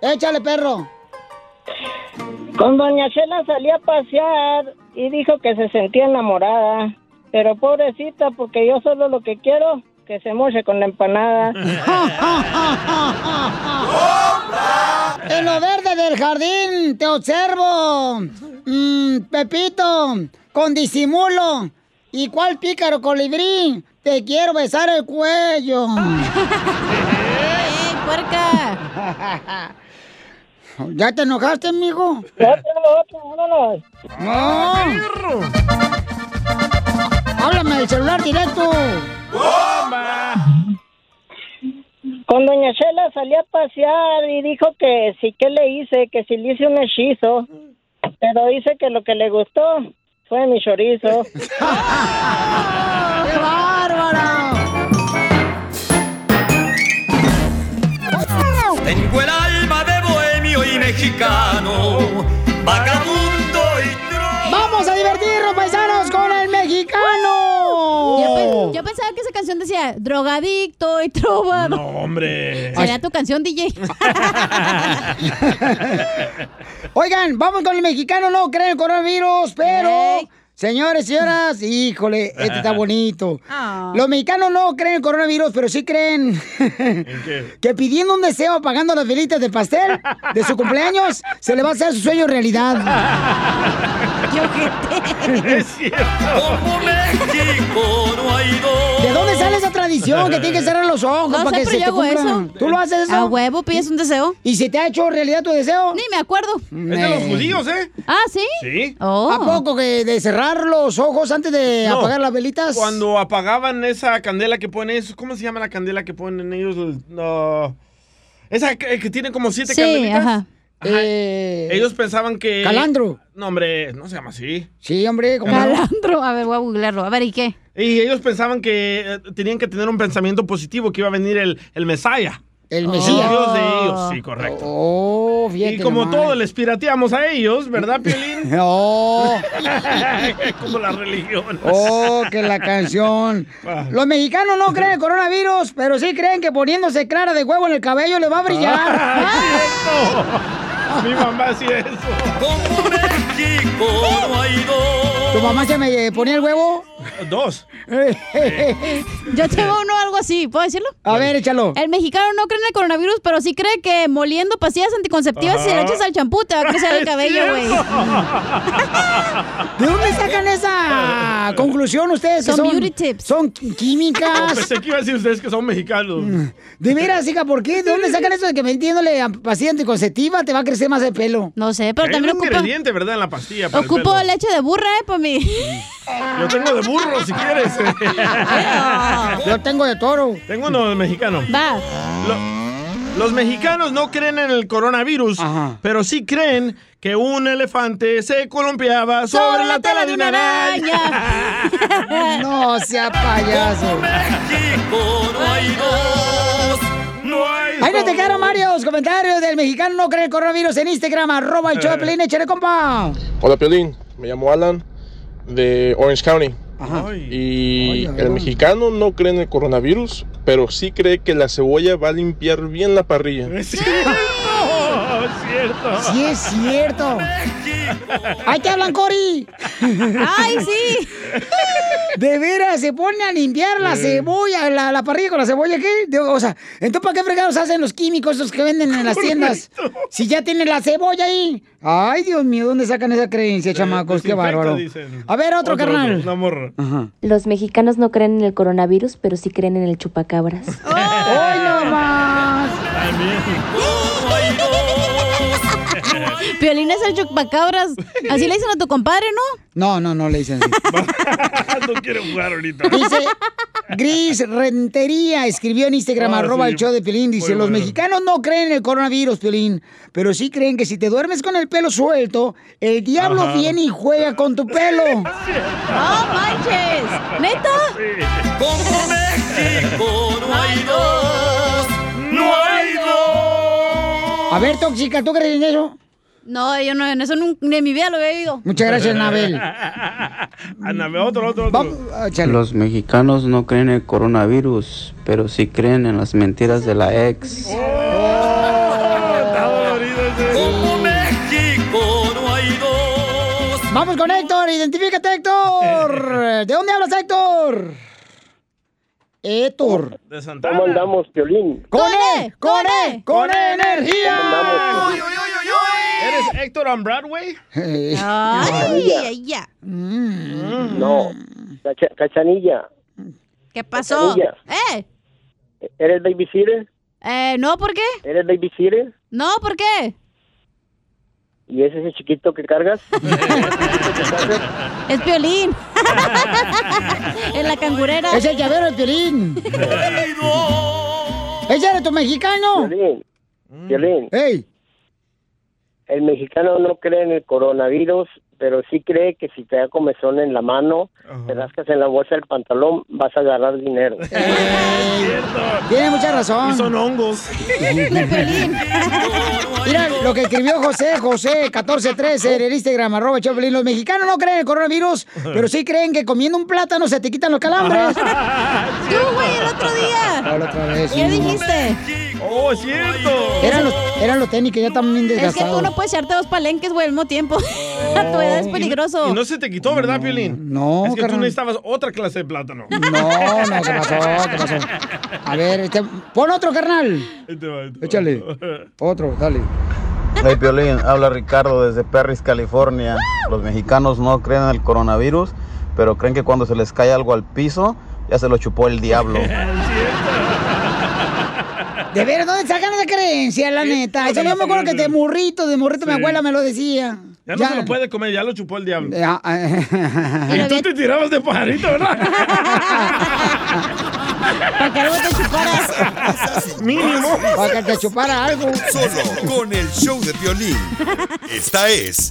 Speaker 2: Échale, perro.
Speaker 19: Con Doña Chela salí a pasear y dijo que se sentía enamorada. Pero pobrecita, porque yo solo lo que quiero, que se moje con la empanada.
Speaker 2: Del jardín te observo. Mm, Pepito, con disimulo. ¿Y cuál pícaro colibrí? Te quiero besar el cuello.
Speaker 9: ¡Ey, puerca!
Speaker 2: ¿Ya te enojaste, amigo?
Speaker 19: Otro, otro, vámonos.
Speaker 2: No. Háblame del celular directo.
Speaker 19: Con Doña Chela salí a pasear y dijo que sí que le hice, que si le hice un hechizo. Pero dice que lo que le gustó fue mi chorizo.
Speaker 2: ¡Qué bárbaro!
Speaker 1: Tengo el alma de bohemio y mexicano, vagabundo y
Speaker 2: ¡Vamos a divertirnos, paisanos, con el mexicano!
Speaker 9: Yo, pe- yo pensaba que esa canción decía drogadicto y trova.
Speaker 3: No, hombre.
Speaker 9: Sería tu canción, DJ.
Speaker 2: Oigan, vamos con el mexicano, no creen el coronavirus, pero... Señores, señoras, híjole, este está bonito.
Speaker 9: Ah.
Speaker 2: Los mexicanos no creen el coronavirus, pero sí creen que pidiendo un deseo, pagando las velitas de pastel de su cumpleaños, se le va a hacer su sueño realidad.
Speaker 1: Es cierto. Como México no hay dos.
Speaker 2: ¿De dónde sale esa tradición que tiene que cerrar los ojos
Speaker 9: No,
Speaker 2: para que se te
Speaker 9: yo hago
Speaker 2: cumpla?
Speaker 9: eso.
Speaker 2: ¿Tú lo haces eso?
Speaker 9: A huevo, pides un deseo.
Speaker 2: ¿Y se te ha hecho realidad tu deseo?
Speaker 9: Ni me acuerdo.
Speaker 3: Es de los judíos, ¿eh?
Speaker 9: Ah, ¿sí?
Speaker 3: Sí.
Speaker 9: Oh.
Speaker 2: ¿A poco que de cerrar los ojos antes de
Speaker 3: No.
Speaker 2: apagar las velitas?
Speaker 3: Cuando apagaban esa candela que ponen eso, ¿cómo se llama la candela que ponen ellos? No. Esa que, que tiene como siete
Speaker 9: Sí,
Speaker 3: candelitas.
Speaker 9: ajá.
Speaker 2: Eh,
Speaker 3: Ellos pensaban que.
Speaker 2: Calandro.
Speaker 3: No, hombre, no se llama así.
Speaker 2: Sí, hombre, ¿cómo?
Speaker 9: Calandro. A ver, voy a googlearlo. A ver, ¿y qué?
Speaker 3: Y ellos pensaban que eh, tenían que tener un pensamiento positivo, que iba a venir el, el Mesaya.
Speaker 2: El
Speaker 3: El
Speaker 2: Mesías.
Speaker 3: Dios de ellos, sí, correcto.
Speaker 2: Oh, fíjate
Speaker 3: y como
Speaker 2: nomás.
Speaker 3: todo les pirateamos a ellos, ¿verdad, Piolín?
Speaker 2: Oh.
Speaker 3: como la religión.
Speaker 2: Oh, que la canción. Los mexicanos no creen en el coronavirus, pero sí creen que poniéndose clara de huevo en el cabello le va a brillar.
Speaker 3: Mi mamá hacía eso.
Speaker 1: Como México no hay dos.
Speaker 2: ¿Tu mamá se me ponía el huevo
Speaker 3: Dos.
Speaker 9: Yo tengo uno algo así, ¿puedo decirlo?
Speaker 2: A ver, échalo.
Speaker 9: El mexicano no cree en el coronavirus, pero sí cree que moliendo pastillas anticonceptivas si le echas al champú te va a crecer el cabello, güey.
Speaker 2: ¿De dónde sacan esa conclusión ustedes?
Speaker 9: Son beauty
Speaker 2: tips. Son químicas.
Speaker 3: Pensé que iba a decir ustedes que son mexicanos.
Speaker 2: De veras, hija, ¿por qué? ¿De dónde sacan eso de que metiéndole a pastilla anticonceptiva te va a crecer más el pelo?
Speaker 9: No sé, pero
Speaker 3: Hay
Speaker 9: también
Speaker 3: un
Speaker 9: ocupa,
Speaker 3: ingrediente, ¿verdad? En la pastilla. para el
Speaker 9: ocupo
Speaker 3: pelo.
Speaker 9: leche de burra, eh, para mí.
Speaker 3: Yo tengo de burro, si quieres.
Speaker 2: Yo tengo de toro.
Speaker 3: Tengo uno de mexicano.
Speaker 9: Va.
Speaker 3: los mexicanos no creen en el coronavirus, pero sí creen que un elefante se columpiaba sobre, la tela de una araña.
Speaker 2: No sea payaso. Ahí no te quedaron varios comentarios del mexicano no cree el coronavirus en Instagram, arroba el show de Pelín, échale compa.
Speaker 20: Hola Piolín, me llamo Alan de Orange County. Y el mexicano no cree en el coronavirus, pero sí cree que la cebolla va a limpiar bien la parrilla.
Speaker 3: cierto.
Speaker 2: Sí es cierto. ¡Ahí te hablan, Cori!
Speaker 9: ¡Ay, sí!
Speaker 2: De veras, se pone a limpiar la cebolla, la, la parrilla con la cebolla, ¿qué? De- o sea, entonces, ¿para qué fregados hacen los químicos esos que venden en las tiendas? Si ya tienen la cebolla ahí. Ay, Dios mío, ¿dónde sacan esa creencia, chamacos? Qué bárbaro.
Speaker 3: dicen.
Speaker 2: A ver, otro, carnal.
Speaker 3: Una morra.
Speaker 21: Los mexicanos no creen en el coronavirus, pero sí creen en el chupacabras.
Speaker 2: ¡Hoy no más!
Speaker 9: Piolín es el chupacabras. Así le dicen a tu compadre, ¿no?
Speaker 2: No, no, no le dicen así.
Speaker 3: no quiero jugar ahorita.
Speaker 2: Dice Gris Rentería, escribió en Instagram,
Speaker 3: Ah,
Speaker 2: arroba
Speaker 3: sí.
Speaker 2: el show de Piolín, dice,
Speaker 3: Muy
Speaker 2: los
Speaker 3: bueno.
Speaker 2: mexicanos no creen en el coronavirus, Piolín, pero sí creen que si te duermes con el pelo suelto, el diablo
Speaker 9: Ajá.
Speaker 2: viene y juega con tu pelo.
Speaker 9: ¡No manches! ¿Neta?
Speaker 1: Como México no hay dos, no hay dos.
Speaker 2: A ver, tóxica, ¿tú crees en eso?
Speaker 9: No, yo no, en eso nun- ni en mi vida lo había oído.
Speaker 2: Muchas gracias, Anabel.
Speaker 3: Anabel, otro, otro, otro.
Speaker 22: Los mexicanos no creen en el coronavirus, pero sí creen en las mentiras de la ex.
Speaker 1: Como México no hay dos.
Speaker 2: Vamos con Héctor, identifícate, Héctor. ¿De dónde hablas, Héctor? Héctor.
Speaker 3: De Santana.
Speaker 23: ¿Cómo andamos, Piolín?
Speaker 2: ¡Con E! ¡Con E! ¡Con energía!
Speaker 3: ¿Eres Héctor on Broadway?
Speaker 9: Ay, ay, ya.
Speaker 23: No, Cacha- Cachanilla,
Speaker 9: ¿Qué pasó?
Speaker 23: Cachanilla.
Speaker 9: ¿Eh?
Speaker 23: ¿eres babysitter?
Speaker 9: Eh, no, ¿por qué?
Speaker 23: ¿Eres babysitter?
Speaker 9: No, ¿por qué?
Speaker 23: ¿Y ese es el chiquito que cargas?
Speaker 9: Es Piolín. en la cangurera.
Speaker 2: Es el llavero de Piolín. ¿Ese eres tu mexicano?
Speaker 23: Piolín, Piolín.
Speaker 2: ¡Ey!
Speaker 23: El mexicano no cree en el coronavirus, pero sí cree que si te da comezón en la mano, te rascas en la bolsa del pantalón, vas a agarrar dinero.
Speaker 2: Tiene mucha razón.
Speaker 3: Y son hongos.
Speaker 2: Mira lo que escribió José, José 1413 en el Instagram, arroba Choplin. Los mexicanos no creen en el coronavirus, pero sí creen que comiendo un plátano se te quitan los calambres.
Speaker 9: Tú, güey, el otro día.
Speaker 2: La otra vez,
Speaker 9: ¿Qué
Speaker 2: sí.
Speaker 9: dijiste?
Speaker 3: ¡Oh, es cierto!
Speaker 2: Eran los, eran los tenis que ya están bien
Speaker 9: Es que
Speaker 2: desgastados.
Speaker 9: tú no puedes echarte dos palenques, güey, al mismo tiempo. A tu edad es peligroso.
Speaker 3: Y no se te quitó, ¿verdad, Piolín?
Speaker 2: No,
Speaker 3: Es que tú necesitabas otra clase de plátano.
Speaker 2: No, no, ¿qué pasó? ¿Qué pasó? A ver, este, pon otro, carnal. Échale. Otro, dale.
Speaker 22: Hey Piolín, habla Ricardo desde Perris, California. Los mexicanos no creen en el coronavirus, pero creen que cuando se les cae algo al piso, ya se lo chupó el diablo.
Speaker 2: De ver, ¿dónde sacan esa creencia, la neta? Eso yo me acuerdo que de morrito, de morrito mi abuela me lo decía.
Speaker 3: Ya no se lo puede comer, ya lo chupó el diablo.
Speaker 2: Ya, ah,
Speaker 3: Y tú te tirabas de pajarito, ¿verdad?
Speaker 9: Para que algo te chuparas.
Speaker 3: Mínimo.
Speaker 2: Para que te chupara algo.
Speaker 6: Solo con el show de Piolín. Esta es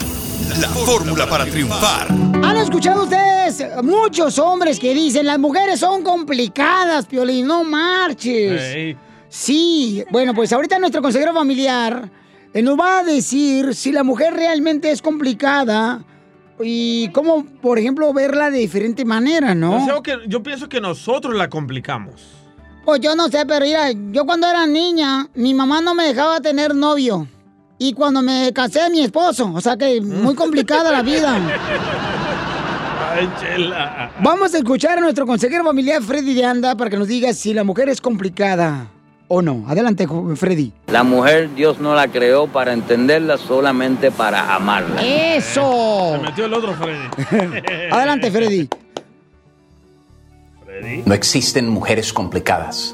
Speaker 6: la fórmula para triunfar.
Speaker 2: ¿Han escuchado ustedes muchos hombres que dicen las mujeres son complicadas, Piolín? No marches.
Speaker 3: Ey.
Speaker 2: Sí, bueno, pues ahorita nuestro consejero familiar eh, nos va a decir si la mujer realmente es complicada y cómo, por ejemplo, verla de diferente manera, ¿no?
Speaker 3: O sea, que yo pienso que nosotros la complicamos.
Speaker 2: Pues yo no sé, pero mira, yo cuando era niña, mi mamá no me dejaba tener novio. Y cuando me casé, mi esposo. O sea que muy complicada la vida.
Speaker 3: Ay, chela.
Speaker 2: Vamos a escuchar a nuestro consejero familiar Freddy de Anda para que nos diga si la mujer es complicada o no. Adelante, Freddy.
Speaker 24: La mujer Dios no la creó para entenderla, solamente para amarla.
Speaker 2: ¡Eso!
Speaker 3: Se metió el otro Freddy.
Speaker 2: Adelante, Freddy.
Speaker 25: No existen mujeres complicadas,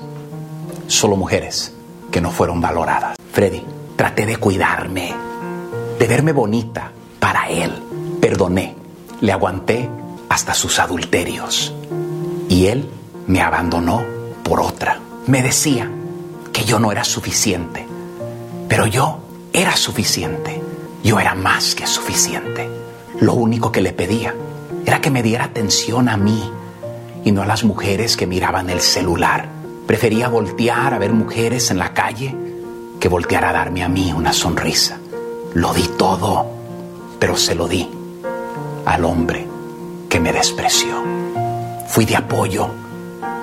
Speaker 25: solo mujeres que no fueron valoradas. Freddy, traté de cuidarme, de verme bonita para él. Perdoné, le aguanté hasta sus adulterios. Y él me abandonó por otra. Me decía yo no era suficiente, pero yo era suficiente. Yo era más que suficiente. Lo único que le pedía era que me diera atención a mí y no a las mujeres que miraban el celular. Prefería voltear a ver mujeres en la calle que voltear a darme a mí una sonrisa. Lo di todo, pero se lo di al hombre que me despreció. Fui de apoyo,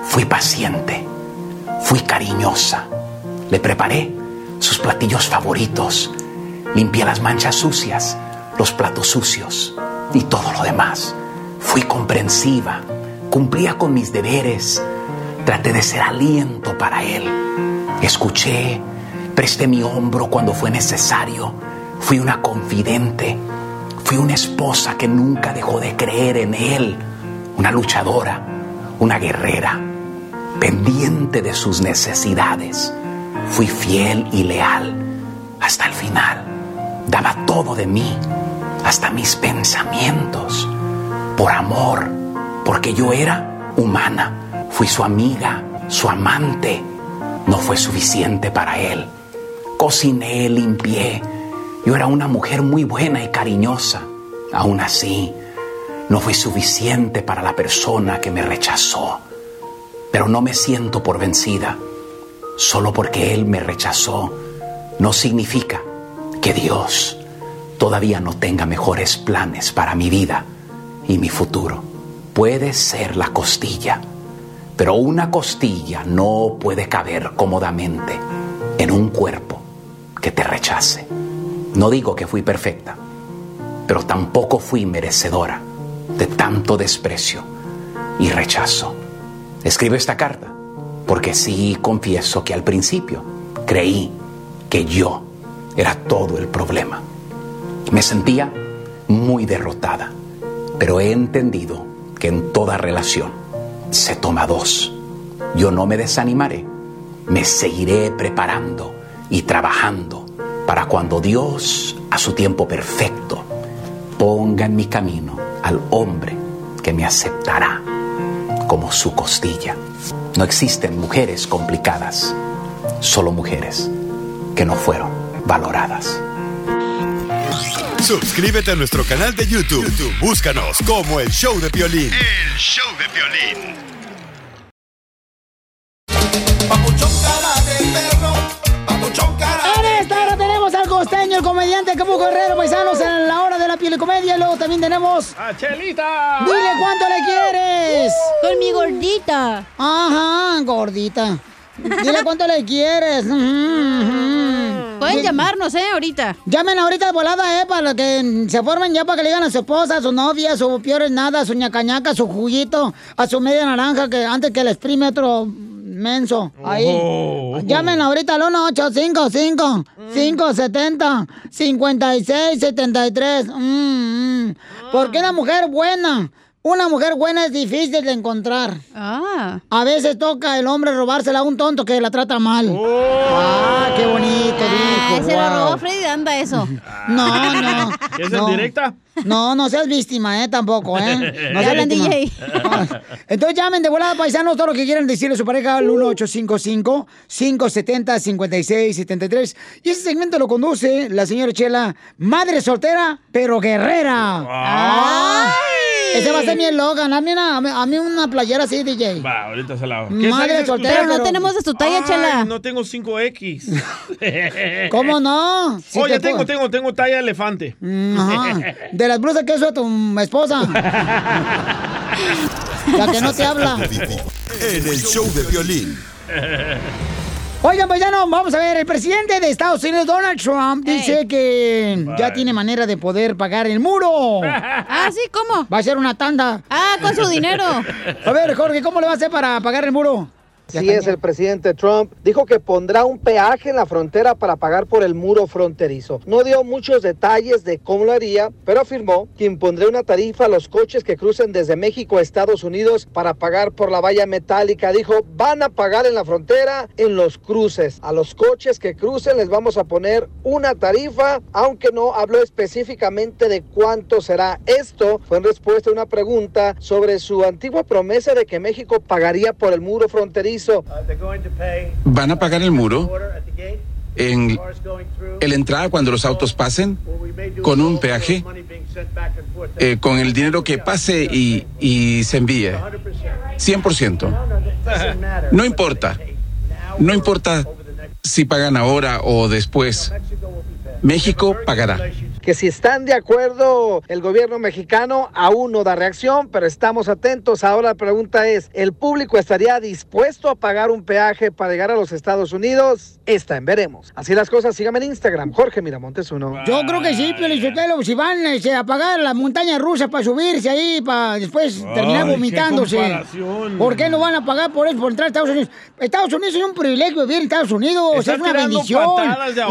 Speaker 25: fui paciente, fui cariñosa. Le preparé sus platillos favoritos, limpié las manchas sucias, los platos sucios y todo lo demás. Fui comprensiva, cumplía con mis deberes, traté de ser aliento para él. Escuché, presté mi hombro cuando fue necesario, fui una confidente, fui una esposa que nunca dejó de creer en él, una luchadora, una guerrera, pendiente de sus necesidades. Fui fiel y leal hasta el final. Daba todo de mí, hasta mis pensamientos, por amor, porque yo era humana. Fui su amiga, su amante. No fue suficiente para él. Cociné, limpié. Yo era una mujer muy buena y cariñosa. Aún así, no fue suficiente para la persona que me rechazó. Pero no me siento por vencida. Solo porque Él me rechazó, no significa que Dios todavía no tenga mejores planes para mi vida y mi futuro. Puede ser la costilla, pero una costilla no puede caber cómodamente en un cuerpo que te rechace. No digo que fui perfecta, pero tampoco fui merecedora de tanto desprecio y rechazo. Escribo esta carta porque sí confieso que al principio creí que yo era todo el problema. Me sentía muy derrotada, pero he entendido que en toda relación se toma dos. Yo no me desanimaré, me seguiré preparando y trabajando para cuando Dios, a su tiempo perfecto, ponga en mi camino al hombre que me aceptará como su costilla. No existen mujeres complicadas, solo mujeres que no fueron valoradas.
Speaker 6: Suscríbete a nuestro canal de YouTube. YouTube, Búscanos como el show de violín.
Speaker 1: El show de violín.
Speaker 2: En costeño, el comediante Capu Guerrero, paisanos, en la hora de la piel y comedia. Luego también tenemos...
Speaker 3: ¡A Chelita!
Speaker 2: Dile cuánto le quieres.
Speaker 9: Con mi gordita.
Speaker 2: Ajá, gordita. Dile cuánto le quieres.
Speaker 9: Pueden llamarnos, ¿eh? Ahorita.
Speaker 2: Llamen ahorita de volada, ¿eh? Para que se formen ya para que le digan a su esposa, a su novia, a su peor es nada, a su ñacañaca, a su juguito, a su media naranja, que antes que le exprime otro menso. Ahí.
Speaker 1: Oh.
Speaker 2: Llamen ahorita al 1-855-570-5673. Mm, mm. Porque una mujer buena, una mujer buena es difícil de encontrar.
Speaker 9: Ah.
Speaker 2: A veces toca el hombre robársela a un tonto que la trata mal. Ah, qué bonito dijo.
Speaker 9: Ay, se lo robó Freddy anda eso.
Speaker 2: No, no.
Speaker 3: ¿Es
Speaker 2: no.
Speaker 3: en directa?
Speaker 2: No, no seas víctima, ¿eh? Tampoco, ¿eh? No seas víctima.
Speaker 9: DJ.
Speaker 2: Entonces llamen de volada, paisanos, todo lo que quieran decirle a su pareja al 1855-570-5673. Y ese segmento lo conduce la señora Chela, madre soltera, pero guerrera.
Speaker 3: Ay.
Speaker 2: Ese va a ser mi eslogan. A mí una, a mí una playera así, DJ.
Speaker 3: Va, ahorita se la hago.
Speaker 2: Madre soltera,
Speaker 3: talla?
Speaker 2: pero no tenemos
Speaker 9: de tu
Speaker 3: Ay, No tengo 5X.
Speaker 2: ¿Cómo no? Si
Speaker 3: oh, ya
Speaker 2: te
Speaker 3: tengo, tengo, tengo talla elefante.
Speaker 2: Ajá. De las blusas que usa tu esposa. La que no te habla.
Speaker 6: En el show de violín.
Speaker 2: Oigan, paisano, vamos a ver. El presidente de Estados Unidos, Donald Trump, dice que ya tiene manera de poder pagar el muro.
Speaker 9: ah, sí, ¿cómo?
Speaker 2: Va a ser una tanda.
Speaker 9: Ah, con su dinero.
Speaker 2: A ver, Jorge, ¿cómo le va a hacer para pagar el muro?
Speaker 4: Sí es el presidente Trump. Dijo que pondrá un peaje en la frontera para pagar por el muro fronterizo. No dio muchos detalles de cómo lo haría, pero afirmó que impondrá una tarifa a los coches que crucen desde México a Estados Unidos para pagar por la valla metálica. Dijo, van a pagar en la frontera en los cruces. A los coches que crucen les vamos a poner una tarifa, aunque no habló específicamente de cuánto será. Esto fue en respuesta a una pregunta sobre su antigua promesa de que México pagaría por el muro fronterizo.
Speaker 26: ¿Van a pagar el muro en, en la entrada cuando los autos pasen con un peaje? Eh, con el dinero que pase y, y se envíe. 100%. No importa. No importa si pagan ahora o después. México pagará
Speaker 4: que si están de acuerdo el gobierno mexicano aún no da reacción, pero estamos atentos. Ahora la pregunta es, ¿el público estaría dispuesto a pagar un peaje para llegar a los Estados Unidos? Está en veremos. Así las cosas, síganme en Instagram, Jorge Miramontes uno.
Speaker 2: Yo creo que sí, Pio si van este, a pagar la montaña rusa para subirse ahí, para después terminar
Speaker 3: Ay,
Speaker 2: vomitándose. ¿Por qué no van a pagar por eso, por entrar a Estados Unidos? Estados Unidos es un privilegio vivir en Estados Unidos,
Speaker 3: Está
Speaker 2: es una bendición.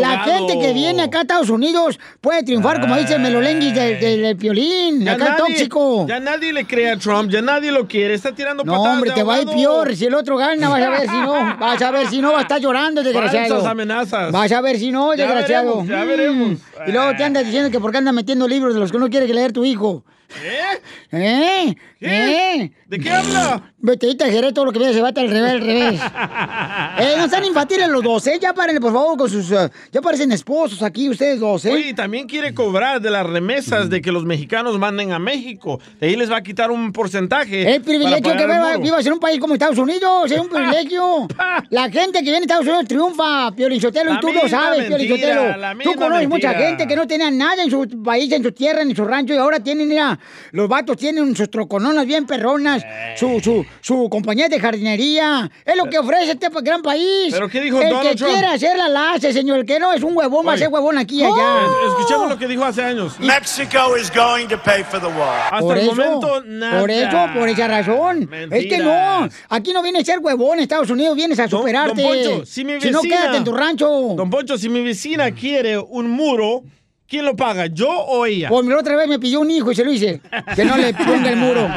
Speaker 2: La gente que viene acá a Estados Unidos puede triunfar, como dice el Melolenguis del, del, del Piolín,
Speaker 3: Ya
Speaker 2: acá el
Speaker 3: nadie-
Speaker 2: tóxico.
Speaker 3: Ya nadie le cree a Trump, ya nadie lo quiere, está tirando
Speaker 2: No,
Speaker 3: patadas
Speaker 2: hombre,
Speaker 3: de
Speaker 2: te va a ir peor. Si el otro gana, vas a ver si no. Vas a ver si no, va a estar llorando, desgraciado.
Speaker 3: Falsas amenazas.
Speaker 2: Vas a ver si no,
Speaker 3: Ya
Speaker 2: desgraciado.
Speaker 3: veremos, ya
Speaker 2: Mm.
Speaker 3: veremos.
Speaker 2: Y luego te andas diciendo que por qué andas metiendo libros de los que no quiere leer tu hijo. ¿Eh? ¿Eh? ¿Eh?
Speaker 3: ¿De qué habla?
Speaker 2: Vete te todo lo que viene, se va al revés, al revés. eh, no están infantiles los dos, ¿eh? Ya párenle, por favor, con sus... eh, ya parecen esposos aquí ustedes dos, ¿eh?
Speaker 3: Oye, y también quiere cobrar de las remesas de que los mexicanos manden a México. De ahí les va a quitar un porcentaje.
Speaker 2: El privilegio que viva- vivas en un país como Estados Unidos, es un privilegio. La gente que viene a Estados Unidos triunfa, Piolichotelo, y tú lo sabes, Piolichotelo. Tú conoces mucha gente que no tenía nada en su país, en su tierra, en su rancho, y ahora tienen, mira, los vatos tienen sus trocononas bien perronas, Su, su, su compañía de jardinería. Es lo que ofrece este gran país.
Speaker 3: ¿Pero qué dijo
Speaker 2: El
Speaker 3: Donald
Speaker 2: que
Speaker 3: Trump?
Speaker 2: quiera hacer la lace, señor, el que no es un huevón, va a ser huevón aquí y allá.
Speaker 3: Eh, Escuchemos lo que dijo hace años.
Speaker 27: Mexico is going to pay for the war.
Speaker 3: Hasta
Speaker 2: por
Speaker 3: el
Speaker 2: eso,
Speaker 3: momento, nada.
Speaker 2: por eso, por esa razón. Es que no,
Speaker 3: Mentiras.
Speaker 2: aquí no vienes a ser huevón, Estados Unidos vienes a superarte.
Speaker 3: Don Poncho, si mi vecina,
Speaker 2: no, quédate en tu rancho.
Speaker 3: Don Poncho, si mi vecina quiere un muro, ¿quién lo paga? ¿Yo o ella?
Speaker 2: Pues mi otra vez me pidió un hijo y se lo hice. Que no le ponga el muro.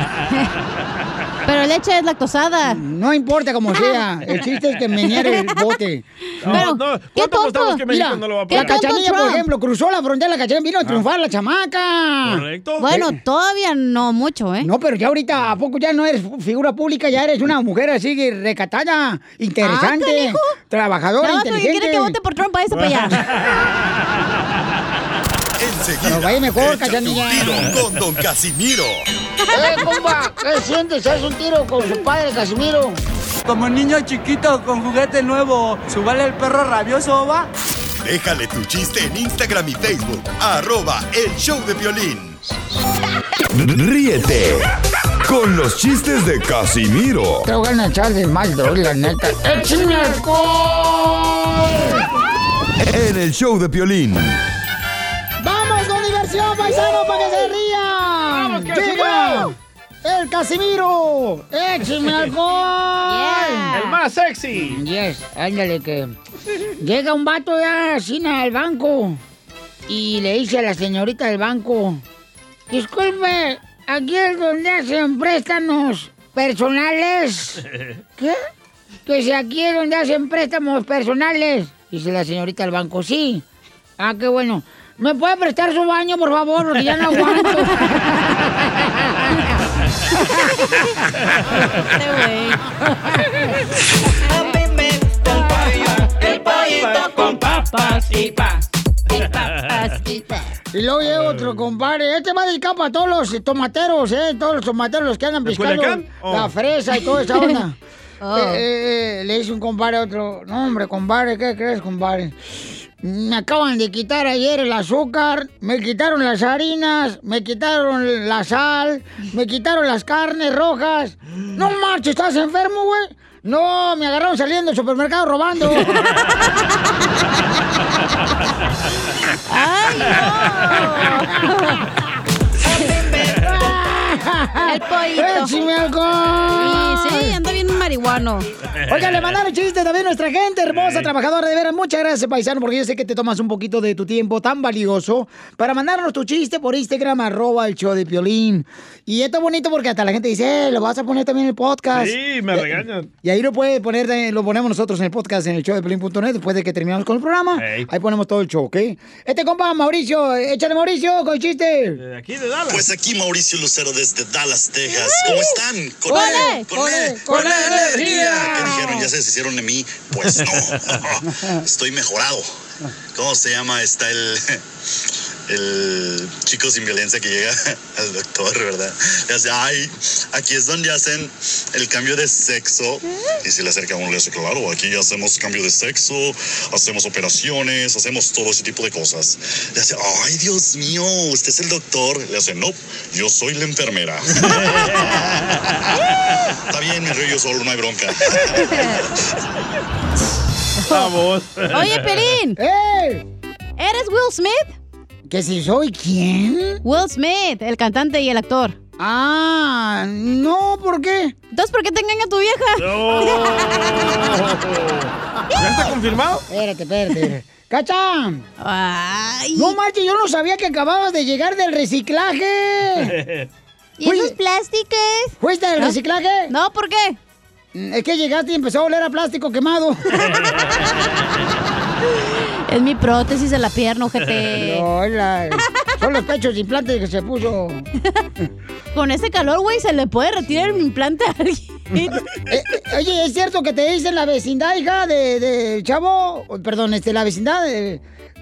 Speaker 9: Pero leche es lactosada.
Speaker 2: No importa como sea. El chiste es que me niere el bote.
Speaker 9: Pero,
Speaker 3: no,
Speaker 9: ¿qué
Speaker 3: ¿cuánto apostamos que México
Speaker 2: Mira,
Speaker 3: no lo va a
Speaker 2: la
Speaker 3: pagar?
Speaker 2: cachanilla, por ejemplo, cruzó la frontera, la cachanilla vino a triunfar, la chamaca.
Speaker 3: Correcto.
Speaker 9: Bueno, todavía no mucho, ¿eh?
Speaker 2: No, pero ya ahorita, ¿a poco ya no eres figura pública? Ya eres una mujer así recatada, interesante,
Speaker 9: Ah,
Speaker 2: trabajadora,
Speaker 9: porque
Speaker 2: inteligente.
Speaker 9: quiere que vote por Trump, váyase para allá.
Speaker 6: Enseguida,
Speaker 2: Nos va a ir mejor, Cachanilla.
Speaker 6: un tiro con Don Casimiro.
Speaker 7: ¡Eh, compa! ¿Qué sientes? ¿Haz un tiro con su padre, Casimiro?
Speaker 8: Como niño chiquito con juguete nuevo, ¿subale el perro rabioso, va?
Speaker 6: Déjale tu chiste en Instagram y Facebook. Arroba El Show de Violín. Ríete con los chistes de Casimiro
Speaker 2: Te voy a echar de mal, la neta. ¡Échame alcohol!
Speaker 6: en el Show de Violín.
Speaker 2: ¡Vamos con diversión, paisano, para que se rían!
Speaker 3: ¡Vamos,
Speaker 2: el Casimiro! ¡Échame alcohol!
Speaker 3: El más sexy.
Speaker 2: Yes, ándale que... Llega un vato ya así al banco y le dice a la señorita del banco, disculpe, aquí es donde hacen préstamos personales. ¿Qué? Que si aquí es donde hacen préstamos personales. Dice la señorita del banco, sí. Ah, qué bueno. ¿Me puede prestar su baño, por favor? Porque ya no aguanto.
Speaker 1: El pollito con papas y pa.
Speaker 2: Y luego llega otro compadre. Este va dedicado para todos los tomateros, ¿eh? Todos los tomateros los que andan
Speaker 3: ¿De
Speaker 2: piscando?
Speaker 3: Oh.
Speaker 2: la fresa y toda esa onda.
Speaker 9: Oh.
Speaker 2: Eh, eh, eh, le dice un compadre a otro. No, hombre, compadre, ¿qué crees, compadre? Me acaban de quitar ayer el azúcar, me quitaron las harinas, me quitaron la sal, me quitaron las carnes rojas. No marches, ¿estás enfermo, güey? No, me agarraron saliendo del supermercado robando.
Speaker 9: ¡Ay, El pollito.
Speaker 2: ¡Échame alcohol!
Speaker 9: Sí, sí, anda bien marihuano.
Speaker 2: Oiga, le mandaron chistes también a nuestra gente hermosa, trabajadora de veras. Muchas gracias, paisano, porque yo sé que te tomas un poquito de tu tiempo tan valioso para mandarnos tu chiste por Instagram, arroba el show de Piolín. Y esto es bonito porque hasta la gente dice, eh, lo vas a poner también en el podcast.
Speaker 3: Sí, me
Speaker 2: Y-
Speaker 3: regañan.
Speaker 2: Y ahí lo puede poner, lo ponemos nosotros en el podcast en el show de Piolín.net después de que terminamos con el programa. Ahí ponemos todo el show, ¿ok? Este compa, Mauricio, échale Mauricio con el chiste.
Speaker 3: Aquí de Dallas.
Speaker 28: Pues aquí Mauricio Lucero desde Dallas, Texas. ¿Cómo están?
Speaker 2: ¡Con él! ¡Con él! ¡Con energía!
Speaker 28: ¿Qué dijeron? ¿Ya se deshicieron de mí? Pues no. Estoy mejorado. ¿Cómo se llama? Está el, el chico sin violencia que llega al doctor, ¿verdad? Le hace, ay, aquí es donde hacen el cambio de sexo. Y se le acerca a uno y le dice, claro, aquí hacemos cambio de sexo, hacemos operaciones, hacemos todo ese tipo de cosas. Le hace, ay, Dios mío, usted es el doctor. Le hace, no, yo soy la enfermera. Está bien, me río yo solo, no hay bronca.
Speaker 3: Vamos.
Speaker 9: Oye, Pelín.
Speaker 2: ¡Eh!
Speaker 9: ¿Eres Will Smith?
Speaker 2: ¿Que si soy quién?
Speaker 9: Will Smith, el cantante y el actor.
Speaker 2: Ah, no, ¿por qué?
Speaker 9: Entonces, ¿por qué te engaña tu vieja?
Speaker 3: ¿Ya está confirmado?
Speaker 2: Espérate, espérate. ¡Cacha!
Speaker 9: Ay.
Speaker 2: No manches, yo no sabía que acababas de llegar del reciclaje.
Speaker 9: ¿Y esos plásticos?
Speaker 2: ¿Fuiste del
Speaker 9: ¿No?
Speaker 2: reciclaje?
Speaker 9: No, ¿por qué?
Speaker 2: Es que llegaste y empezó a oler a plástico quemado.
Speaker 9: Es mi prótesis de la pierna, ojete.
Speaker 2: No, la- son los pechos de implante que se puso.
Speaker 9: Con ese calor, güey, se le puede retirar el implante a alguien.
Speaker 2: Eh, eh, oye, ¿es cierto que te dicen la vecindad, hija, de, de chavo? Oh, Perdón, este, la vecindad de...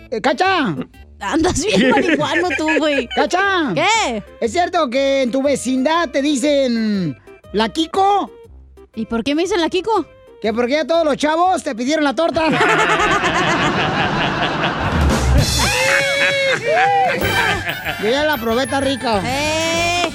Speaker 2: eh, ¡Cacha!
Speaker 9: Andas bien marihuano tú, güey.
Speaker 2: ¡Cacha!
Speaker 9: ¿Qué?
Speaker 2: ¿Es cierto que en tu vecindad te dicen la Kiko?
Speaker 9: ¿Y por qué me dicen la Kiko?
Speaker 2: Que porque ya todos los chavos te pidieron la torta. Yo ya la probé, está rica.
Speaker 9: ¡Eh!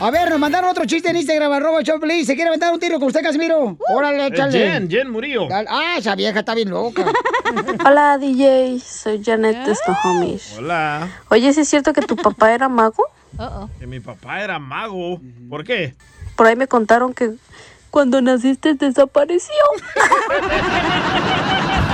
Speaker 2: A ver, nos mandaron otro chiste en Instagram, arroba Choplin. ¿Se quiere aventar un tiro con usted, Casimiro? Órale,
Speaker 3: Eh,
Speaker 2: échale.
Speaker 3: Jen, Jen Murillo.
Speaker 2: Dale. Ah, esa vieja está bien loca.
Speaker 29: Hola DJ, soy Janet de Snohomish.
Speaker 3: Hola.
Speaker 29: Oye, ¿sí es cierto que tu papá era mago?
Speaker 3: Que mi papá era mago. ¿Por qué?
Speaker 29: Por ahí me contaron que cuando naciste desapareció.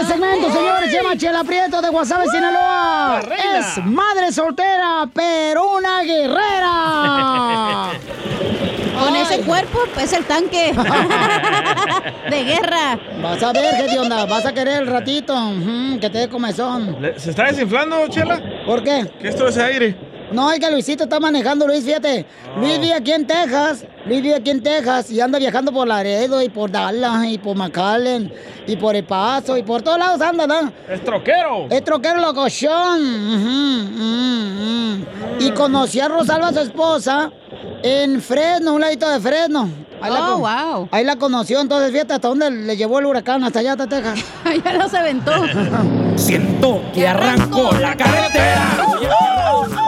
Speaker 2: este segmento, señores, se llama Chela Prieto de Guasave, Sinaloa. Es madre soltera, pero una guerrera.
Speaker 9: Con ese cuerpo, es el tanque. de guerra.
Speaker 2: Vas a ver qué onda, vas a querer el ratito, que te dé comezón.
Speaker 3: ¿Se está desinflando, Chela?
Speaker 2: ¿Por qué?
Speaker 3: ¿Qué es todo ese aire?
Speaker 2: No, es que Luisito está manejando, Luis, fíjate. Luis vive aquí en Texas, Luis vive aquí en Texas y anda viajando por Laredo y por Dallas y por McAllen y por El Paso y por todos lados anda, ¿no?
Speaker 3: ¡Es troquero!
Speaker 2: Es troquero locochón. Ujú, mm. Y conocí a Rosalba, su esposa, en Fresno, un ladito de Fresno. Ahí
Speaker 9: Oh, wow.
Speaker 2: Ahí la conoció, entonces fíjate hasta dónde le llevó el huracán, hasta allá, hasta Texas.
Speaker 9: ya los aventó.
Speaker 2: Siento que arranco la carretera.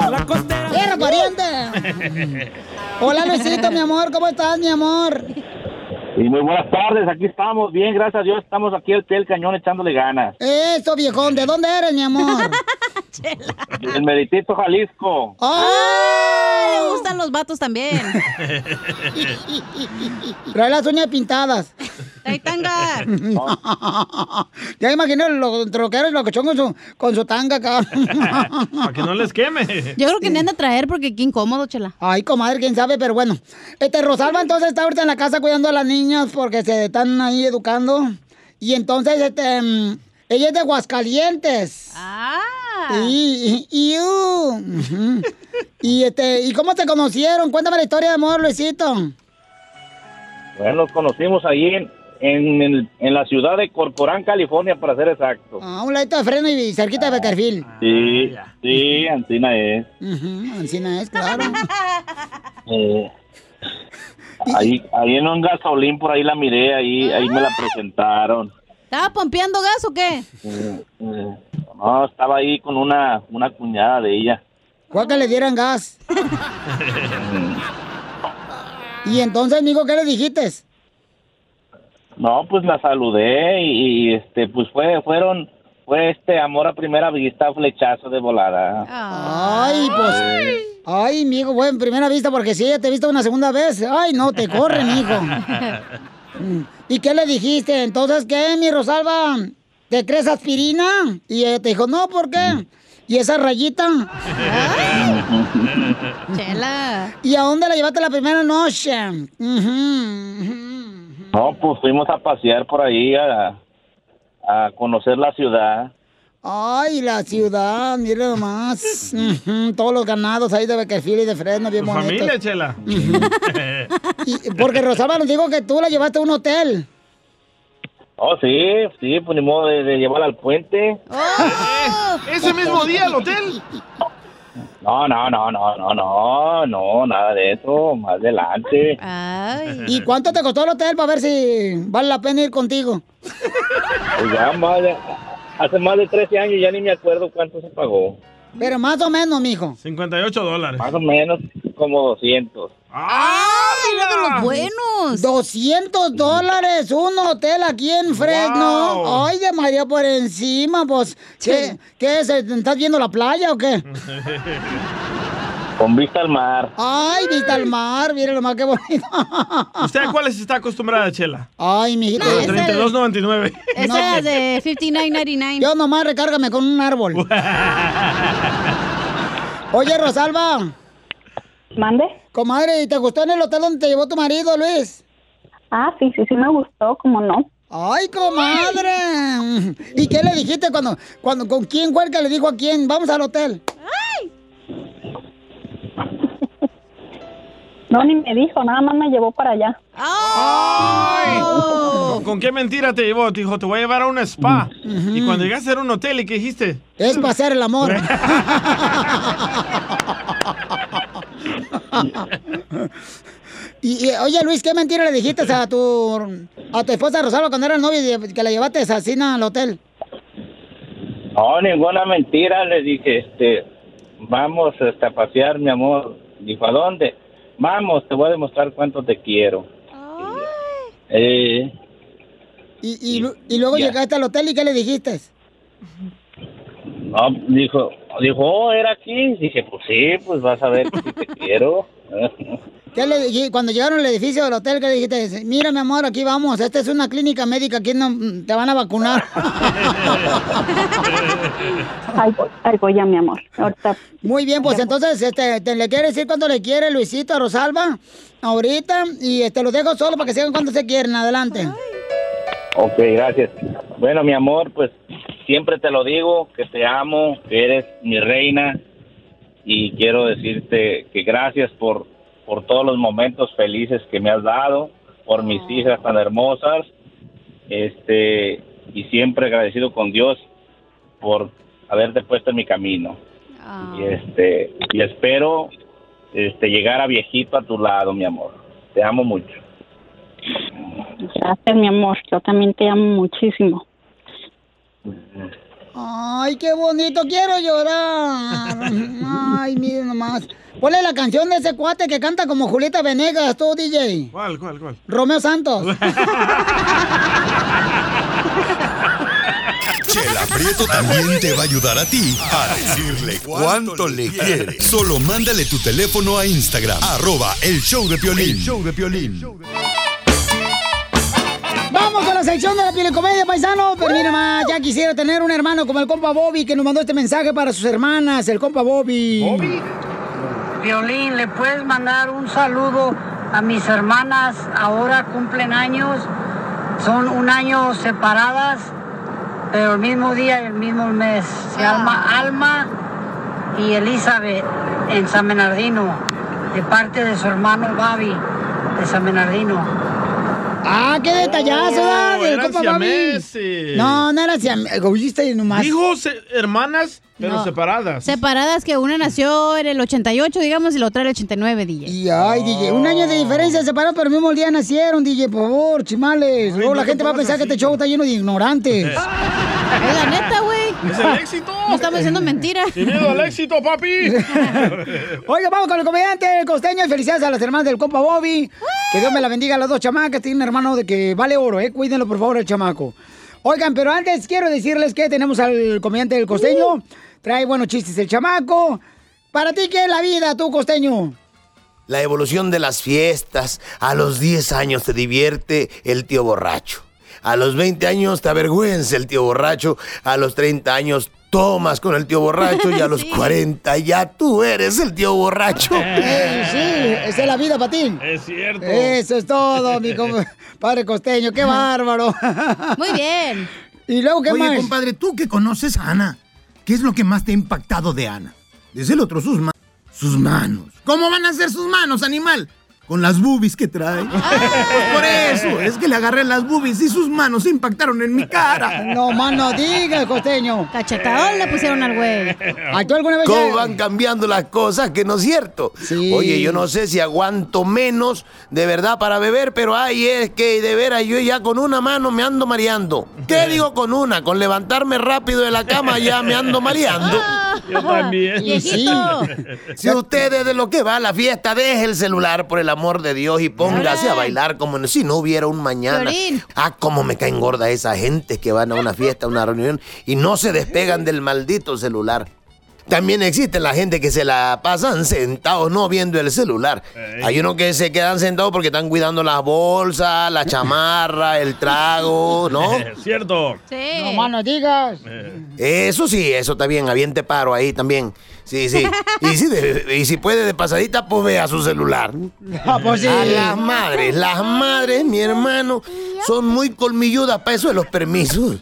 Speaker 2: ¡Tierra, pariente! Hola, Luisito, mi amor, ¿cómo estás, mi amor?
Speaker 30: Y muy buenas tardes, aquí estamos, bien, gracias a Dios, estamos aquí al pie del cañón echándole ganas.
Speaker 2: Eso, viejón, ¿de dónde eres, mi amor?
Speaker 30: El Meritito, Jalisco.
Speaker 9: ¡Ay! Le gustan los vatos también.
Speaker 2: Trae las uñas pintadas.
Speaker 9: Trae tanga.
Speaker 2: ya imaginé los troqueros y locochón con su, con su tanga acá.
Speaker 3: Para que no les queme.
Speaker 9: Yo creo que me han de traer porque qué incómodo, chela.
Speaker 2: Ay, comadre, quién sabe, pero bueno. Este, Rosalba entonces está ahorita en la casa cuidando a las niñas porque se están ahí educando. Y entonces, este, mm, ella es de Aguascalientes.
Speaker 9: Ah.
Speaker 2: Y, y, y, uh, y este, ¿y cómo se conocieron? Cuéntame la historia de amor, Luisito.
Speaker 30: Bueno, nos conocimos ahí en, en, el- en la ciudad de Corporán, California, para ser exacto.
Speaker 2: A un ladito de freno y cerquita de Beckerfield.
Speaker 30: Sí, sí, Antina es.
Speaker 2: Ujú, Encina es, claro.
Speaker 30: Eh, ahí, ahí en un gasolín, por ahí la miré, ahí, ahí me la presentaron.
Speaker 9: ¿Estaba pompeando gas o qué?
Speaker 30: Eh, eh, no, estaba ahí con una, una cuñada de ella.
Speaker 2: ¿Cuál que le dieran gas? Y entonces, amigo, ¿qué le dijiste?
Speaker 30: No, pues la saludé y, y, este, pues fue, fueron, fue este amor a primera vista, flechazo de volada.
Speaker 2: Ay, pues. Ay, amigo, bueno, en primera vista, porque si ella te ha visto una segunda vez, ay, no, te corren, hijo. ¿Y qué le dijiste? Entonces, ¿qué, mi Rosalba? ¿Te crees aspirina? Y ella te dijo, no, ¿por qué? ¿Y esa rayita?
Speaker 9: Chela.
Speaker 2: ¿Y a dónde la llevaste la primera noche?
Speaker 30: No, pues fuimos a pasear por ahí a, a conocer la ciudad.
Speaker 2: Ay, la ciudad, mira nomás. Todos los ganados ahí de Beckerfield y de Fresno, bien
Speaker 3: Tu
Speaker 2: bonitos.
Speaker 3: familia, Chela.
Speaker 2: Y- porque Rosalba nos dijo que tú la llevaste a un hotel.
Speaker 30: Oh, sí, sí, pues ni modo de, de llevarla al puente.
Speaker 3: ¿Ese mismo día al hotel?
Speaker 30: No, no, no, no, no, no, no, nada de eso, más adelante.
Speaker 2: ¿Y cuánto te costó el hotel para ver si vale la pena ir contigo?
Speaker 30: Pues ya más de- hace más de 13 años ya ni me acuerdo cuánto se pagó.
Speaker 2: Pero más o menos, mijo.
Speaker 3: 58 dólares.
Speaker 30: Más o menos como 200.
Speaker 9: ¡Ay, uno de los buenos!
Speaker 2: 200 dólares, un hotel aquí en Fresno.
Speaker 9: Wow.
Speaker 2: Ay, de María por encima, pues. ¿Qué, ¿Qué es? ¿Estás viendo la playa o qué?
Speaker 30: Con vista al mar.
Speaker 2: Ay, vista al mar, mira nomás qué bonito.
Speaker 3: ¿Usted a cuáles está acostumbrada, Chela?
Speaker 2: Ay, mijito.
Speaker 3: A 32.99.
Speaker 9: Esa es de 59.99.
Speaker 2: Yo nomás recárgame con un árbol. Oye, Rosalba.
Speaker 31: ¿Mande?
Speaker 2: Comadre, ¿y te gustó en el hotel donde te llevó tu marido, Luis?
Speaker 31: Ah, sí, sí, sí me gustó, ¿cómo no?
Speaker 2: ¡Ay, comadre! ¿Y qué le dijiste cuando, cuando, con quién que le dijo a quién? Vamos al hotel.
Speaker 31: No, ni me dijo, nada más me llevó para allá.
Speaker 3: Ay. ¿Con, con qué mentira te llevó? Te dijo, te voy a llevar a un spa. Y cuando llegaste a un hotel, ¿y qué dijiste?
Speaker 2: Es para hacer el amor. y, y, oye, Luis, ¿qué mentira le dijiste a tu, a tu esposa Rosalba cuando era novia y que la llevaste así al hotel?
Speaker 30: No, ninguna mentira. Le dije, este, vamos este, a pasear, mi amor. Dijo, ¿a dónde? Vamos, te voy a demostrar cuánto te quiero. Eh,
Speaker 2: Y, y, y luego
Speaker 30: Ya.
Speaker 2: llegaste al hotel y ¿qué le dijiste?
Speaker 30: no, dijo, dijo, oh, ¿era aquí? Dije, pues sí, pues vas a ver que sí te quiero.
Speaker 2: ¿Qué le dij- cuando llegaron al edificio del hotel, ¿qué le dijiste? Mira, mi amor, aquí vamos. Esta es una clínica médica. Aquí no, mm, te van a vacunar.
Speaker 31: Ahí voy, ahí voy ya, mi amor. Ahorita.
Speaker 2: Muy bien, pues entonces, este, te le quiere decir cuánto le quiere Luisito a Rosalba ahorita y este, lo dejo solo para que sigan cuando se quieren. Adelante.
Speaker 30: Ok, gracias. Bueno, mi amor, pues siempre te lo digo, que te amo, que eres mi reina y quiero decirte que gracias por, por todos los momentos felices que me has dado, por mis hijas tan hermosas, este, y siempre agradecido con Dios por haberte puesto en mi camino. Y este, y espero este llegar a viejito a tu lado, mi amor. Te amo mucho.
Speaker 31: Gracias, mi amor. Yo también te amo muchísimo.
Speaker 2: Ay, qué bonito, quiero llorar. Ay, miren nomás. Ponle la canción de ese cuate que canta como Julieta Venegas, tú, DJ.
Speaker 3: ¿Cuál, cuál, cuál?
Speaker 2: Romeo Santos.
Speaker 6: Chela Prieto también te va a ayudar a ti a decirle cuánto le quiere. Solo mándale tu teléfono a Instagram, arroba el show de Piolín. El show de Piolín.
Speaker 2: La sección de la piel paisano. Pero mira más, ya quisiera tener un hermano como el compa Bobby que nos mandó este mensaje para sus hermanas, el compa Bobby.
Speaker 32: Violín, ¿le puedes mandar un saludo a mis hermanas? Ahora cumplen años, son un año separadas, pero el mismo día y el mismo mes. Se llama Alma y Elizabeth en San Bernardino, de parte de su hermano Babi de San Bernardino.
Speaker 2: Ah, qué detallazo, ¿verdad? Del
Speaker 3: eran
Speaker 2: compa Bobby.
Speaker 3: siameses.
Speaker 2: No, no era siameses. Oíste nomás.
Speaker 3: Dijo se- hermanas, pero
Speaker 9: No.
Speaker 3: separadas.
Speaker 9: Separadas que una nació en el 88, digamos, y la otra en el 89, DJ.
Speaker 2: Y ay, DJ, un año de diferencia separados, pero el mismo día nacieron, DJ, por favor, chimales. Luego la
Speaker 3: no
Speaker 2: gente va a pensar que este show está lleno de ignorantes.
Speaker 9: Es la neta, güey.
Speaker 3: Es el éxito.
Speaker 9: No estamos diciendo mentiras.
Speaker 3: Sin miedo al éxito, papi.
Speaker 2: Oiga, vamos con el comediante, el costeño. y Felicidades a las hermanas del compa Bobby. Que Dios me la bendiga a las dos chamacas. Tiene un hermano de que vale oro, ¿eh? Cuídenlo, por favor, el chamaco. Oigan, pero antes quiero decirles que tenemos al comediante del costeño. Trae buenos chistes el chamaco. ¿Para ti qué es la vida, tú, costeño?
Speaker 14: La evolución de las fiestas. A los 10 años te divierte el tío borracho. A los 20 años te avergüenza el tío borracho. A los 30 años tomas con el tío borracho. Y a los 40 ya tú eres el tío borracho.
Speaker 2: Eh, sí, esa es la vida, Patín.
Speaker 3: Es cierto.
Speaker 2: Eso es todo, mi com- padre costeño. ¡Qué bárbaro!
Speaker 9: Muy bien.
Speaker 2: ¿Y luego qué
Speaker 33: Oye,
Speaker 2: más?
Speaker 33: compadre, tú que conoces a Ana, ¿qué es lo que más te ha impactado de Ana? Desde el otro, sus manos. Sus manos. ¿Cómo van a ser sus manos, animal? Con las boobies que trae. Pues por eso, es que le agarré las boobies y sus manos se impactaron en mi cara.
Speaker 2: No más no digas, costeño.
Speaker 9: Cachetadón le pusieron al güey.
Speaker 2: ¿A tú alguna vez
Speaker 14: ¿Cómo van cambiando las cosas? Que no es cierto. Oye, yo no sé si aguanto menos de verdad para beber, pero ay, es que de veras yo ya con una mano me ando mareando. ¿Qué digo con una? Con levantarme rápido de la cama ya me ando mareando.
Speaker 3: Yo también.
Speaker 14: Y sí. Si usted de lo que va a la fiesta, deje el celular por el amor de Dios y póngase a bailar como si no hubiera un mañana. Ah, cómo me caen gorda esa gente que van a una fiesta, a una reunión y no se despegan del maldito celular. También existe la gente que se la pasan sentados, no viendo el celular. Hay unos que se quedan sentados porque están cuidando las bolsas, la chamarra, el trago, ¿no?
Speaker 3: Cierto.
Speaker 9: Sí.
Speaker 2: No más no digas.
Speaker 14: Eso sí, eso está bien, aviente paro ahí también. Sí, sí. Y si, de- y si puede de pasadita, pues vea su celular.
Speaker 2: Ah, pues sí.
Speaker 14: A las madres, las madres, mi hermano, son muy colmilludas para eso de los permisos.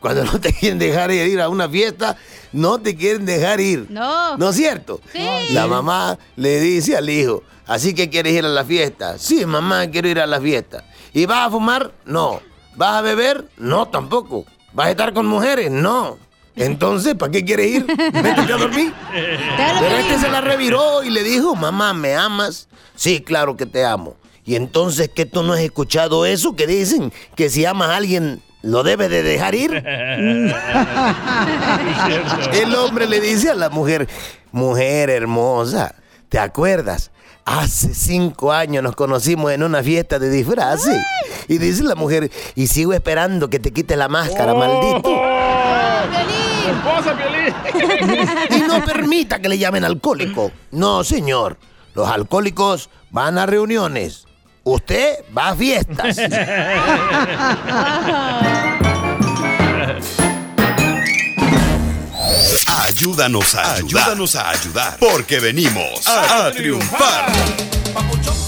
Speaker 14: Cuando no te quieren dejar ir a una fiesta, no te quieren dejar ir.
Speaker 9: No.
Speaker 14: ¿No es cierto?
Speaker 9: Sí.
Speaker 14: La mamá le dice al hijo, ¿así que quieres ir a la fiesta? Sí, mamá, quiero ir a la fiesta. ¿Y vas a fumar? No. ¿Vas a beber? No, tampoco. ¿Vas a estar con mujeres? No. Entonces, ¿para qué quieres ir? Vete a dormir. Pero este se la reviró y le dijo, mamá, ¿me amas? Sí, claro que te amo. Y entonces, ¿qué tú no has escuchado eso que dicen? Que si amas a alguien, lo debes de dejar ir. El hombre le dice a la mujer, mujer hermosa, ¿te acuerdas? Hace cinco años nos conocimos en una fiesta de disfraces. Y dice la mujer, y sigo esperando que te quites la máscara, maldito.
Speaker 3: ¡Esposa, Piolín!
Speaker 14: Y no permita que le llamen alcohólico. No, señor. Los alcohólicos van a reuniones. Usted va a fiestas.
Speaker 6: Ayúdanos a ayudar. Ayúdanos a ayudar. Porque venimos a, a triunfar.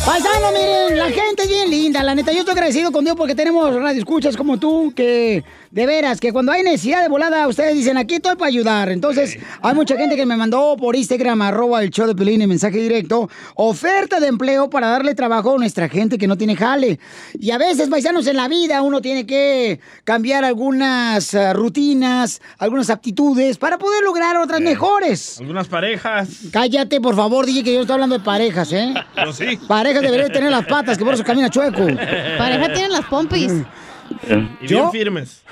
Speaker 2: Paisano, miren, la gente es bien linda, la neta. Yo estoy agradecido con Dios porque tenemos radioescuchas como tú, que de veras, que cuando hay necesidad de volada, ustedes dicen, aquí estoy para ayudar. Entonces, hay mucha gente que me mandó por Instagram, arroba el show de Pelín, en mensaje directo, oferta de empleo para darle trabajo a nuestra gente que no tiene jale. Y a veces, paisanos, en la vida uno tiene que cambiar algunas eh, rutinas, algunas aptitudes para poder lograr otras mejores.
Speaker 3: Algunas parejas.
Speaker 2: Cállate, por favor, dije que yo estoy hablando de parejas, ¿eh?
Speaker 3: Yo sí.
Speaker 2: Parejas deberían tener las patas, que por eso camina chueco.
Speaker 9: Pareja tienen las pompis.
Speaker 3: Y
Speaker 2: ¿Yo?
Speaker 3: bien firmes.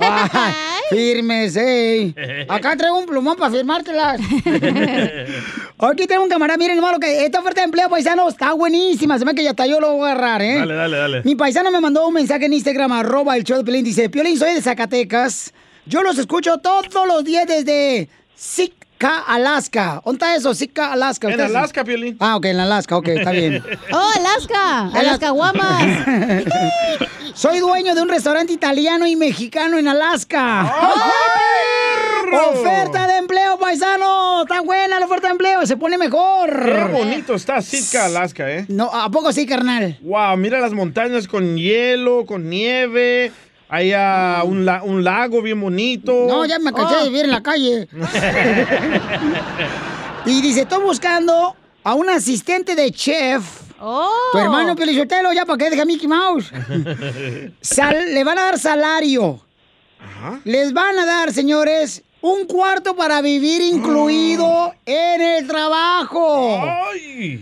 Speaker 2: Ay, firmes, ey. Acá traigo un plumón para firmártelas. Aquí tengo un camarada, miren, hermano, que esta oferta de empleo paisano está buenísima. Se me hace que ya hasta yo lo voy a agarrar, ¿eh?
Speaker 3: Dale, dale, dale.
Speaker 2: Mi paisano me mandó un mensaje en Instagram, arroba el show de Pelín. Dice, Piolín, soy de Zacatecas. Yo los escucho todos los días desde Sitka, Alaska. ¿Dónde está eso? Sitka, Alaska.
Speaker 3: En
Speaker 2: ¿Ustedes-
Speaker 3: Alaska, Piolín.
Speaker 2: Ah, ok, en Alaska, ok, está bien.
Speaker 9: Oh, Alaska. Alaska Guamas.
Speaker 2: Soy dueño de un restaurante italiano y mexicano en Alaska. ¡Oferta de empleo, paisano! ¡Está buena la oferta de empleo! ¡Se pone mejor!
Speaker 3: Qué bonito está Sitka, Alaska, ¿eh?
Speaker 2: No, ¿a poco sí, carnal?
Speaker 3: Wow, mira las montañas con hielo, con nieve. Hay ah, un, la- un lago bien bonito.
Speaker 2: No, ya me cansé de vivir en la calle. y dice, estoy buscando a un asistente de chef Tu hermano Pelizotelo, ya para que deje a Mickey Mouse. Sal- le van a dar salario. Les van a dar, señores, un cuarto para vivir incluido en el trabajo.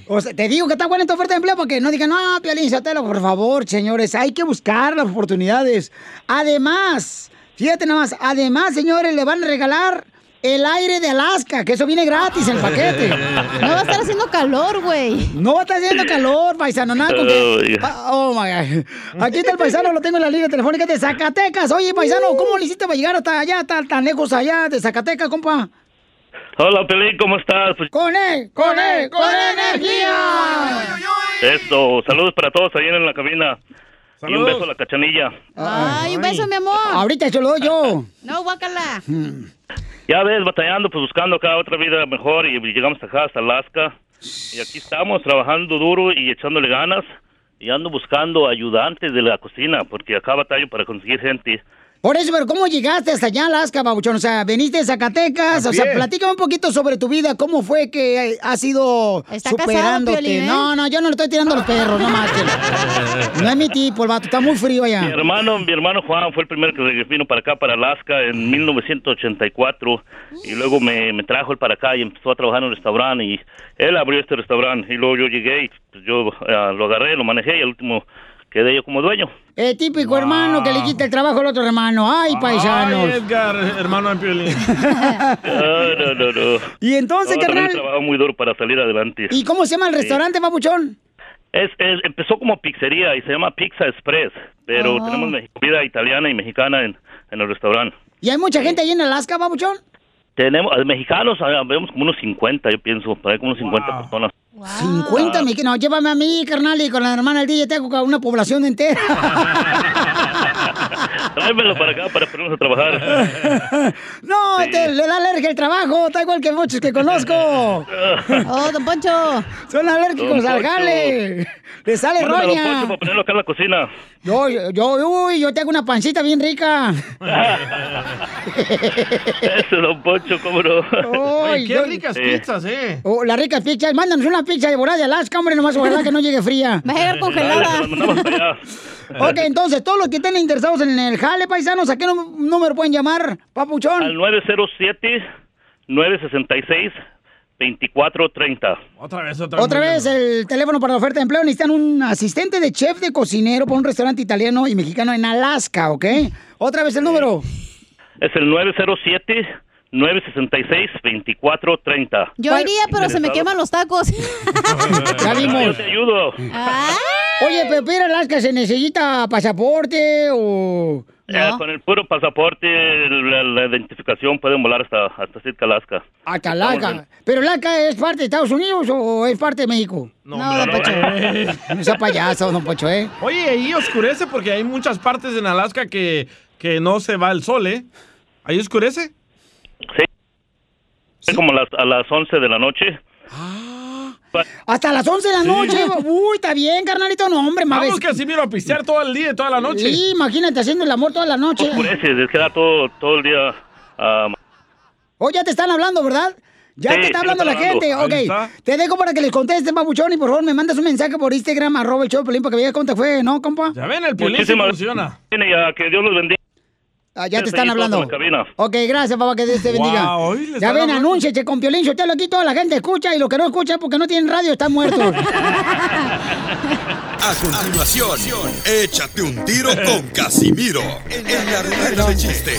Speaker 2: O sea, te digo que está buena esta oferta de empleo porque no digan, no, Piolín Sotelo, por favor, señores, hay que buscar las oportunidades. Además, fíjate nada más, además, señores, le van a regalar el aire de Alaska, que eso viene gratis el paquete.
Speaker 9: No va a estar haciendo calor, güey.
Speaker 2: No va a estar haciendo calor, paisano, nada con que... Oh, my God. Aquí está el paisano, lo tengo en la línea telefónica de Zacatecas. Oye, paisano, ¿cómo le hiciste para llegar hasta allá, tan, tan lejos allá de Zacatecas, compa?
Speaker 34: Hola, Pelín, ¿cómo estás? Pues,
Speaker 2: ¡Con él! ¡Con él! ¡Con energía!
Speaker 34: esto, saludos para todos ahí en la cabina. Y un beso a la cachanilla.
Speaker 9: Ay, un beso, mi amor.
Speaker 2: Ahorita se lo doy yo.
Speaker 9: No, guácala.
Speaker 34: Ya ves, batallando, pues buscando acá otra vida mejor y llegamos acá hasta Alaska. Y aquí estamos trabajando duro y echándole ganas. Y ando buscando ayudantes de la cocina, porque acá batallo para conseguir gente.
Speaker 2: Por eso, pero ¿cómo llegaste hasta allá, Alaska, babuchón? O sea, veniste de Zacatecas.
Speaker 34: A
Speaker 2: O sea, platícame un poquito sobre tu vida. ¿Cómo fue que has ido
Speaker 9: Está casado,
Speaker 2: superándote?
Speaker 9: Piolín, ¿eh?
Speaker 2: No, no, yo no le estoy tirando a los perros, no más. No es mi tipo, el vato. Está muy frío
Speaker 34: Mi
Speaker 2: allá.
Speaker 34: hermano, mi hermano Juan fue el primero que vino para acá, para Alaska, en 1984. Y luego me, me trajo él para acá y empezó a trabajar en un restaurante. Y él abrió este restaurante. Y luego yo llegué y pues, yo eh, lo agarré, lo manejé y al último quedé yo como dueño.
Speaker 2: El típico hermano que le quita el trabajo al otro hermano. Ay, paisanos.
Speaker 3: Ay, Edgar, hermano de Piolín.
Speaker 34: No, no, no, no.
Speaker 2: Y entonces,
Speaker 34: No,
Speaker 2: carnal?
Speaker 34: he trabajado muy duro para salir adelante.
Speaker 2: ¿Y cómo se llama el
Speaker 34: Sí.
Speaker 2: restaurante, babuchón?
Speaker 34: Es, es- empezó como pizzería y se llama Pizza Express, pero
Speaker 2: Oh.
Speaker 34: tenemos comida italiana y mexicana en, en el restaurante.
Speaker 2: ¿Y hay mucha gente ahí en Alaska, babuchón?
Speaker 34: Tenemos, eh, mexicanos, vemos como unos 50, yo pienso, por ahí como unos 50 personas.
Speaker 2: 50 mil. No, llévame a mí, carnal, y con la hermana del DJ tengo una población entera.
Speaker 34: Tráemelo para acá para ponernos a trabajar.
Speaker 2: No, te- le da alergia el trabajo, está igual que muchos que conozco.
Speaker 9: Oh, don Poncho.
Speaker 2: Son alérgicos
Speaker 34: Don
Speaker 2: al
Speaker 34: Poncho.
Speaker 2: jale. Le sale
Speaker 34: Mándame a Don
Speaker 2: roña.
Speaker 34: Poncho para ponerlo acá en la cocina.
Speaker 2: Yo, yo, yo, uy, yo tengo una pancita bien rica.
Speaker 34: Ese Don Poncho, cómo no.
Speaker 2: Ay,
Speaker 3: qué
Speaker 2: yo-
Speaker 3: ricas pizzas, ¿eh?
Speaker 2: Oh, las ricas pizzas, mándanos una pizza de volada de Alaska, hombre, nomás ojalá que no llegue fría.
Speaker 9: Va a llegar congelada.
Speaker 2: Ok, entonces, todos los que estén interesados en el jale, paisanos, ¿a qué nú- número pueden llamar, papuchón?
Speaker 34: Al 907-966-2430.
Speaker 3: Otra vez, otra vez.
Speaker 2: Otra vez el teléfono para la oferta de empleo. Necesitan un asistente de chef de cocinero para un restaurante italiano y mexicano en Alaska, ¿ok? Otra vez el número.
Speaker 34: Es el 907-966-2430.
Speaker 9: Yo iría, pero se me queman los tacos.
Speaker 2: Ya vimos.
Speaker 34: Yo te ayudo.
Speaker 2: Oye, pero para ir a Alaska se necesita pasaporte o...
Speaker 34: Eh, con el puro pasaporte, la, la identificación, pueden volar hasta, hasta Sitka, Alaska.
Speaker 2: Hasta Alaska. ¿Pero Alaska es parte de Estados Unidos o es parte de México?
Speaker 3: No, hombre,
Speaker 2: don Pocho. No sea payaso, don Pocho, ¿eh?
Speaker 3: Oye, ahí oscurece porque hay muchas partes en Alaska que, que no se va el sol, ¿eh? ¿Ahí oscurece?
Speaker 34: Sí. Como las, a las 11 de la noche.
Speaker 2: Hasta las 11 de la
Speaker 34: Sí.
Speaker 2: noche. Uy, está bien, carnalito. No, hombre, más
Speaker 3: Vamos que así miro a pistear todo el día y toda la noche.
Speaker 2: Sí, imagínate haciendo el amor toda la noche.
Speaker 34: Oscurece, se queda todo, todo el día. ah,
Speaker 2: Oh, ya te están hablando, ¿verdad? Ya
Speaker 34: Sí,
Speaker 2: te está
Speaker 34: sí,
Speaker 2: hablando la
Speaker 34: están
Speaker 2: gente.
Speaker 34: hablando.
Speaker 2: Ok,
Speaker 34: está.
Speaker 2: te dejo para que les contestes, papuchón, y por favor me mandas un mensaje por Instagram, arroba el show de Piolín, para que veas cómo te fue, ¿no, compa?
Speaker 3: Ya ven, el sí
Speaker 34: muchísimas
Speaker 3: funciona.
Speaker 34: que Dios los bendiga.
Speaker 2: Ah, ya te están hablando. Ok, gracias, papá, que Dios te bendiga. ya ven,
Speaker 34: hablando.
Speaker 2: anúnciate con Piolín Sotelo aquí, toda la gente escucha y los que no escuchan porque no tienen radio están muertos.
Speaker 6: A continuación, échate un tiro con Casimiro en la ruleta de chiste.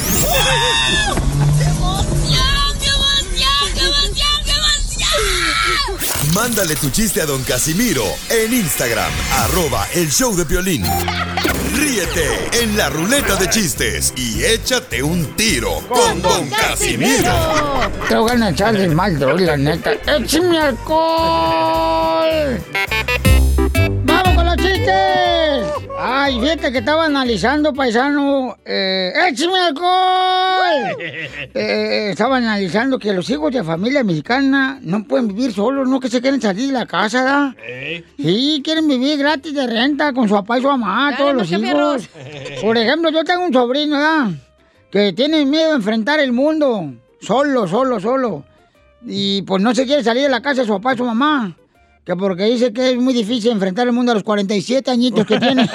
Speaker 6: Mándale tu chiste a don Casimiro en Instagram, arroba el show de violín. Ríete en la ruleta de chistes y échate un tiro con don Casimiro.
Speaker 2: Te voy a echar de mal, droga, la neta. ¡Échame alcohol! ¡Vamos con los chistes! Ay, fíjate que estaba analizando, paisano. Eh, ¡Échame alcohol! Eh, estaba analizando que los hijos de familia mexicana no pueden vivir solos, no que se quieren salir de la casa, ¿da? Sí, quieren vivir gratis de renta con su papá y su mamá,
Speaker 9: Dale,
Speaker 2: todos los hijos. Por ejemplo, yo tengo un sobrino, ¿da? Que tiene miedo a enfrentar el mundo. Solo, solo, solo. Y pues no se quiere salir de la casa de su papá y su mamá. Que porque dice que es muy difícil enfrentar el mundo a los 47 añitos que tiene.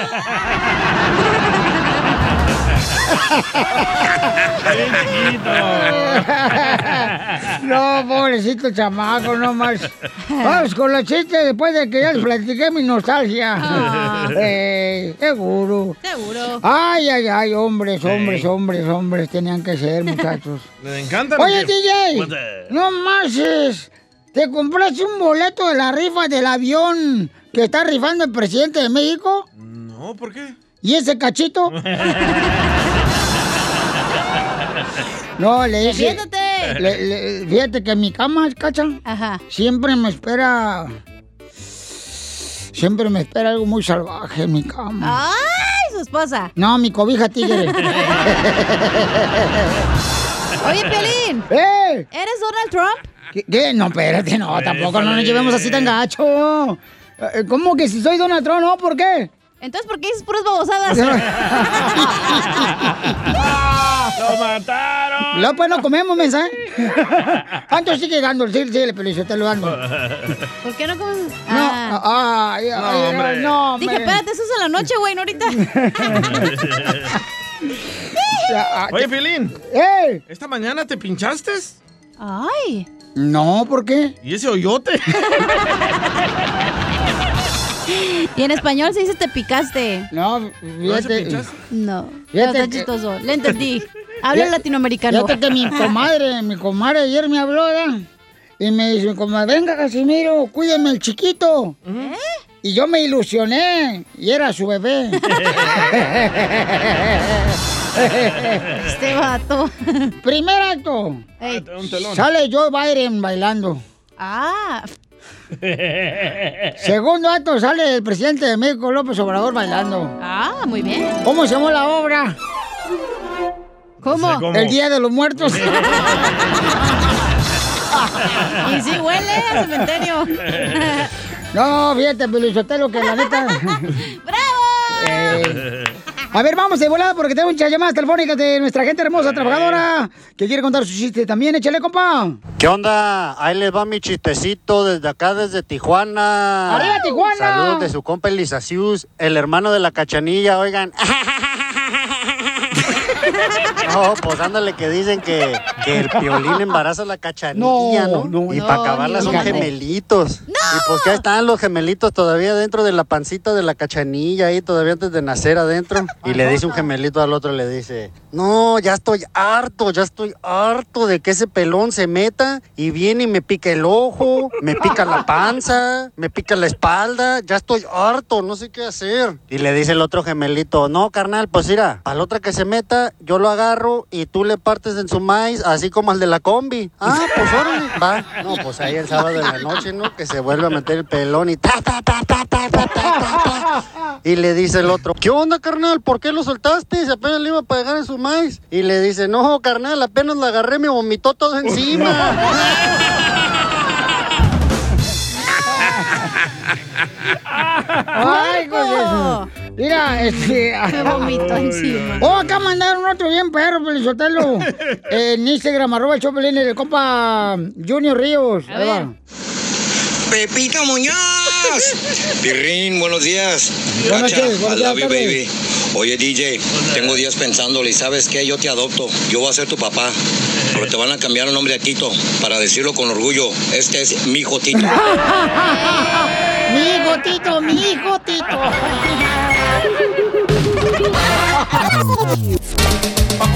Speaker 2: No, pobrecito chamaco, no más. Vamos con los chistes después de que ya les platiqué mi nostalgia.
Speaker 9: Ah.
Speaker 2: Eh, seguro.
Speaker 9: Seguro.
Speaker 2: Ay, ay, ay, hombres, hombres, hombres, hombres, tenían que ser, muchachos.
Speaker 3: Le encanta.
Speaker 2: Oye, DJ, no mames. Te compraste un boleto de la rifa del avión que está rifando el presidente de México.
Speaker 3: No, ¿por qué?
Speaker 2: ¿Y ese cachito? No, le dije. Le- le- fíjate que en mi cama, cacha.
Speaker 9: Ajá.
Speaker 2: Siempre me espera. Siempre me espera algo muy salvaje en mi cama.
Speaker 9: ¡Ay, su esposa!
Speaker 2: No, mi cobija tigre.
Speaker 9: Oye, Pelín.
Speaker 2: ¡Eh!
Speaker 9: ¿Eres Donald Trump?
Speaker 2: ¿Qué? qué? No, espérate, no, tampoco no nos llevemos así tan gacho. Eh, ¿Cómo que si soy Donald Trump? No, ¿por qué?
Speaker 9: Entonces, ¿por qué dices puras babosadas?
Speaker 3: ¡Lo mataron!
Speaker 2: No, pues no comemos, mensaje. Antes sigue dando, sí, sí, le pelizo, te lo dando.
Speaker 9: ¿Por qué no comes?
Speaker 2: No,
Speaker 9: Ah.
Speaker 2: ay, ay,
Speaker 3: No,
Speaker 2: ay,
Speaker 3: hombre.
Speaker 2: no, hombre.
Speaker 9: Dije, espérate, eso es en la noche, güey, no ahorita.
Speaker 2: Ya,
Speaker 3: Oye, Pilín,
Speaker 2: ¡Eh!
Speaker 3: ¿esta mañana te pinchaste?
Speaker 9: Ay.
Speaker 2: No, ¿por qué?
Speaker 3: ¿Y ese hoyote?
Speaker 9: Y en español se dice te picaste.
Speaker 2: No,
Speaker 3: ¿No se
Speaker 2: fíjate.
Speaker 9: No.
Speaker 2: Fíjate
Speaker 9: Está
Speaker 2: que-
Speaker 9: chistoso. Le entendí. Habla
Speaker 2: Fíjate-
Speaker 9: latinoamericano.
Speaker 2: Fíjate que mi comadre, mi comadre ayer me habló, ¿verdad? Y me dice, comadre, venga, Casimiro, cuídeme el chiquito.
Speaker 9: ¿Eh?
Speaker 2: Y yo me ilusioné, y era su bebé.
Speaker 9: Este vato.
Speaker 2: Primer acto.
Speaker 3: Telón.
Speaker 2: Sale Joe Biden bailando.
Speaker 9: Ah.
Speaker 2: Segundo acto, sale el presidente de México, López Obrador, bailando.
Speaker 9: Ah, muy bien.
Speaker 2: ¿Cómo se llamó la obra?
Speaker 9: ¿Cómo?
Speaker 3: sé cómo.
Speaker 2: El Día de los Muertos.
Speaker 9: Y sí huele a cementerio.
Speaker 2: No, fíjate, Pelizotelo, que la neta...
Speaker 9: ¡Bravo!
Speaker 2: Eh, A ver, vamos de volada porque tengo muchas llamadas telefónicas de nuestra gente hermosa, trabajadora, que quiere contar su chiste también. Échale, compa.
Speaker 35: ¿Qué onda? Ahí les va mi chistecito desde acá, desde Tijuana.
Speaker 2: ¡Arriba, Tijuana!
Speaker 35: Saludos de su compa Elisacius, el hermano de la cachanilla, oigan. No, pues ándale que dicen que, que el piolín embaraza a la cachanilla,
Speaker 2: No,
Speaker 35: ¿no?
Speaker 2: no,
Speaker 35: y
Speaker 9: no,
Speaker 35: para acabarla son gemelitos. Y pues ahí están los gemelitos todavía dentro de la pancita de la cachanilla, ahí todavía antes de nacer adentro. Y le dice un gemelito al otro, le dice, no, ya estoy harto, ya estoy harto de que ese pelón se meta y viene y me pica el ojo, me pica la panza, me pica la espalda, ya estoy harto, no sé qué hacer. Y le dice el otro gemelito, no, carnal, pues mira, al otro que se meta, yo lo agarro y tú le partes en su maíz, así como al de la combi. Ah, pues órale, va. No, pues ahí el sábado en la noche, ¿no? Que se vuelve a meter el pelón y ta, ta, ta, ta, ta, ta, ta, ta. Y le dice el otro, ¿qué onda, carnal? ¿Por qué lo soltaste? Si apenas le iba a pegar en su maíz. Y le dice, no, carnal, apenas la agarré, me vomitó todo encima.
Speaker 2: ¡Ay, güey! Mira, este.
Speaker 9: Me vomitó encima.
Speaker 2: Oh, acá mandaron otro bien perro, Pelizotelo. en Instagram, arroba el Chopelín, el compa Junior Ríos.
Speaker 9: A
Speaker 2: Ahí va.
Speaker 36: Pepito Muñoz. Pirrín, buenos días.
Speaker 2: Buenas
Speaker 36: Gacha,
Speaker 2: noches, buenas
Speaker 36: I love you, baby. Oye, DJ, tengo días pensándole y ¿sabes qué? Yo te adopto. Yo voy a ser tu papá. Pero te van a cambiar el nombre a Tito para decirlo con orgullo. Este es mi hijo Tito.
Speaker 2: Mi hijo Tito, mi hijo Tito.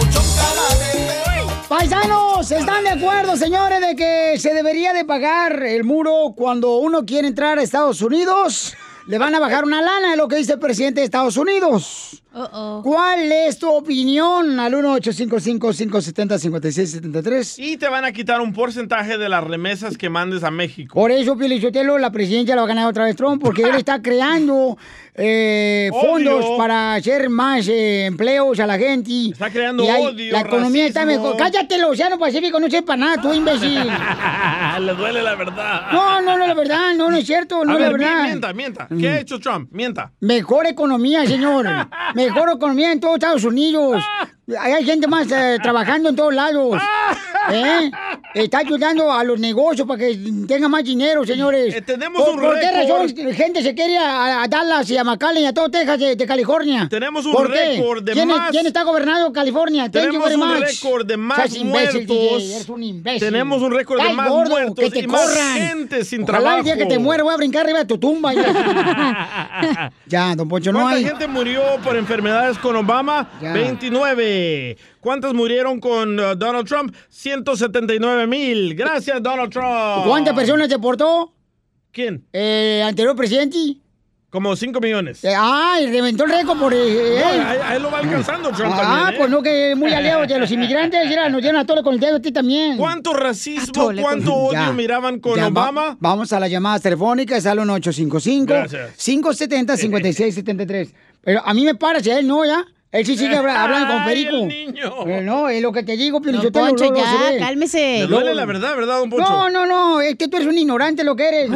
Speaker 2: Paisanos, ¿están de acuerdo, señores, de que se debería de pagar el muro cuando uno quiere entrar a Estados Unidos? Le van a bajar una lana, es lo que dice el presidente de Estados Unidos. ¿Cuál es tu opinión? Al 1-855-570-5673.
Speaker 3: Y te van a quitar un porcentaje de las remesas que mandes a México.
Speaker 2: Por eso, Pielichotelo, la presidencia la va a ganar otra vez Trump, porque él está creando eh, fondos para hacer más eh, empleos a la gente.
Speaker 3: Está creando
Speaker 2: Y hay-
Speaker 3: odio,
Speaker 2: La economía está mejor. Cállate, el Océano Pacífico no sepa nada, tú imbécil.
Speaker 3: Le duele la verdad.
Speaker 2: No, no, no, la verdad, no, no es cierto, no
Speaker 3: a
Speaker 2: es la
Speaker 3: ver,
Speaker 2: verdad.
Speaker 3: mienta, mienta. ¿Qué ha hecho Trump? Mienta.
Speaker 2: Mejor economía, señor. Mejor economía en todos Estados Unidos. Hay gente más eh, trabajando en todos lados. ¿Eh? está ayudando a los negocios para que tengan más dinero, señores.
Speaker 3: Eh, tenemos
Speaker 2: ¿Por,
Speaker 3: un
Speaker 2: ¿Por qué razón gente se quiere ir a, a Dallas y a McAllen y a todo Texas de, de California?
Speaker 3: Tenemos un récord de
Speaker 2: ¿Quién,
Speaker 3: más-
Speaker 2: ¿Quién está gobernando California? Thank you
Speaker 3: Tenemos
Speaker 2: very
Speaker 3: un récord de más
Speaker 2: imbécil,
Speaker 3: muertos.
Speaker 2: DJ, eres un imbécil.
Speaker 3: Tenemos un récord de más
Speaker 2: gordo,
Speaker 3: muertos
Speaker 2: que te
Speaker 3: y más
Speaker 2: corran.
Speaker 3: gente sin
Speaker 2: Ojalá el día que
Speaker 3: trabajo.
Speaker 2: te muera voy a brincar arriba de tu tumba. Ya, ya don Poncho, no
Speaker 3: ¿Cuánta
Speaker 2: hay.
Speaker 3: gente murió por enfermedades con Obama?
Speaker 2: Ya.
Speaker 3: 29. ¿Cuántas murieron con uh, Donald Trump? 179 mil. Gracias, Donald Trump.
Speaker 2: ¿Cuántas personas deportó?
Speaker 3: ¿Quién?
Speaker 2: Eh, anterior presidente.
Speaker 3: Como 5 millones.
Speaker 2: Eh, ah, y reventó el récord por... eh,
Speaker 3: No,
Speaker 2: él.
Speaker 3: ahí, ahí lo va alcanzando Trump
Speaker 2: Ah,
Speaker 3: también. ¿eh?
Speaker 2: pues no, que muy aliado de los inmigrantes. Mira, nos dieron a con el dedo a ti también.
Speaker 3: ¿Cuánto racismo, cuánto odio
Speaker 2: Ya.
Speaker 3: miraban con
Speaker 2: Ya, va-
Speaker 3: Obama?
Speaker 2: vamos a las llamadas telefónicas al 1855-570-5673. Pero a mí me parece, a él no, ¿ya? Él sí sigue habla- hablando con
Speaker 3: Ay,
Speaker 2: Perico.
Speaker 3: el niño.
Speaker 2: Pero no, es lo que te digo, Pio
Speaker 9: Don Poncho,
Speaker 2: luego
Speaker 9: ya,
Speaker 2: se ve.
Speaker 9: cálmese.
Speaker 3: Le duele la verdad, ¿verdad, don Poncho?
Speaker 2: No, no, no, es que tú eres un ignorante lo que eres.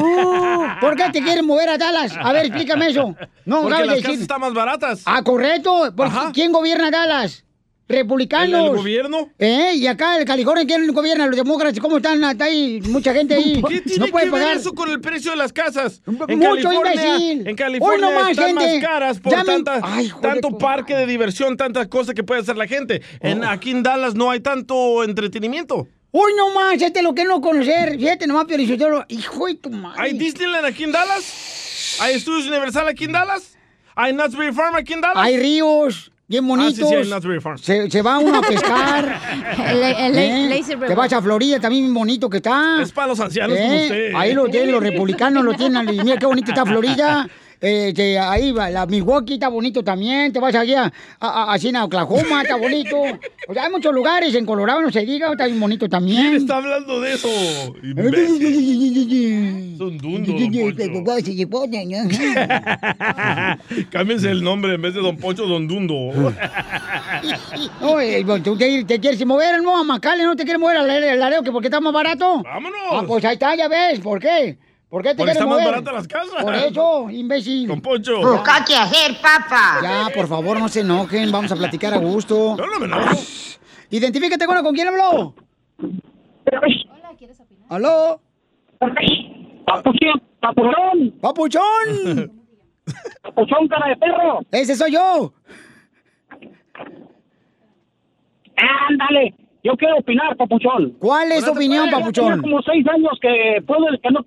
Speaker 2: ¿Por qué te quieren mover a Dallas? A ver, explícame eso. No,
Speaker 3: Porque las
Speaker 2: de
Speaker 3: casas
Speaker 2: decir.
Speaker 3: están más baratas.
Speaker 2: Ah, correcto.
Speaker 3: Ajá.
Speaker 2: ¿Quién gobierna Dallas? Republicanos.
Speaker 3: ¿El- el gobierno?
Speaker 2: ¿Eh? Y acá en California, ¿quién gobierna? Los demócratas. ¿Cómo están? Está ahí mucha gente ahí.
Speaker 3: ¿Qué tiene
Speaker 2: no puede
Speaker 3: que ver
Speaker 2: pagar.
Speaker 3: eso con el precio de las casas? En
Speaker 2: Mucho
Speaker 3: California,
Speaker 2: imbécil.
Speaker 3: En California
Speaker 2: no más,
Speaker 3: están
Speaker 2: gente.
Speaker 3: más caras por tanta-
Speaker 2: Ay, joder,
Speaker 3: tanto parque de diversión, tantas cosas que puede hacer la gente. En,
Speaker 2: Oh.
Speaker 3: Aquí en Dallas no hay tanto entretenimiento.
Speaker 2: Hoy no más, este lo que no conocer. Fíjate nomás, Pio Lichotelo. Hijo de tu madre.
Speaker 3: ¿Hay Disneyland aquí en Dallas? ¿Hay Estudios Universal aquí en Dallas? ¿Hay Nuts Berry Farm aquí en Dallas?
Speaker 2: Hay ríos. Bien
Speaker 3: Ah,
Speaker 2: bonitos.
Speaker 3: sí, sí, Farm.
Speaker 2: se, se va uno a pescar.
Speaker 9: El- el-
Speaker 2: ¿Eh? Te vas a Florida, también bien bonito que está.
Speaker 3: Es para los ancianos como usted.
Speaker 2: Ahí lo tienen, los republicanos lo tienen. Mira qué bonito está Florida. Que ahí va, la Milwaukee está bonito también. Te vas allá a, a, en Oklahoma, está bonito. O sea, hay muchos lugares. En Colorado no se diga, está bien bonito también.
Speaker 3: ¿Quién está hablando de eso? Son dundo, don Poncho. Cámbiense el nombre en vez de Don Poncho, Don Dundo.
Speaker 2: No, eh, tú te, te quieres mover, no, a Macale, no te quieres mover al al que porque está más barato.
Speaker 3: ¡Vámonos!
Speaker 2: Ah, pues ahí está, ya ves, ¿por qué? ¿Por qué te
Speaker 3: Porque
Speaker 2: quieres
Speaker 3: están más baratas las casas.
Speaker 2: Por eso, imbécil.
Speaker 3: Don Poncho.
Speaker 7: Busca qué hacer, papá.
Speaker 2: Ya, por favor, no se enojen, vamos a platicar a gusto.
Speaker 3: Yo no me enojo.
Speaker 2: Identifícate, bueno, ¿con quién habló? ¿Aló?
Speaker 37: Papuchón, papuchón,
Speaker 2: ¡Papuchón!
Speaker 37: papuchón, cara de perro.
Speaker 2: ¡Ese soy yo!
Speaker 37: Ándale, yo quiero opinar, papuchón.
Speaker 2: ¿Cuál es tu opinión, papuchón?
Speaker 37: Tengo como seis años que puedo, que no...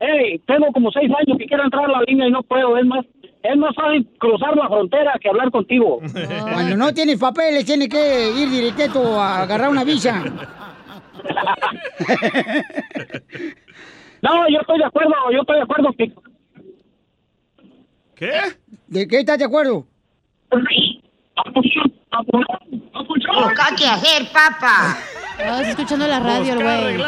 Speaker 37: Ey, tengo como seis años que quiero entrar a la línea y no puedo. Es más, es más fácil cruzar la frontera que hablar contigo.
Speaker 2: Cuando no tienes papeles, tienes que ir directo a agarrar una visa.
Speaker 37: No, yo estoy de acuerdo, yo estoy de acuerdo que...
Speaker 3: ¿Qué?
Speaker 2: ¿De qué estás de acuerdo?
Speaker 7: Busca qué hacer, papá.
Speaker 9: Estás escuchando la radio, güey.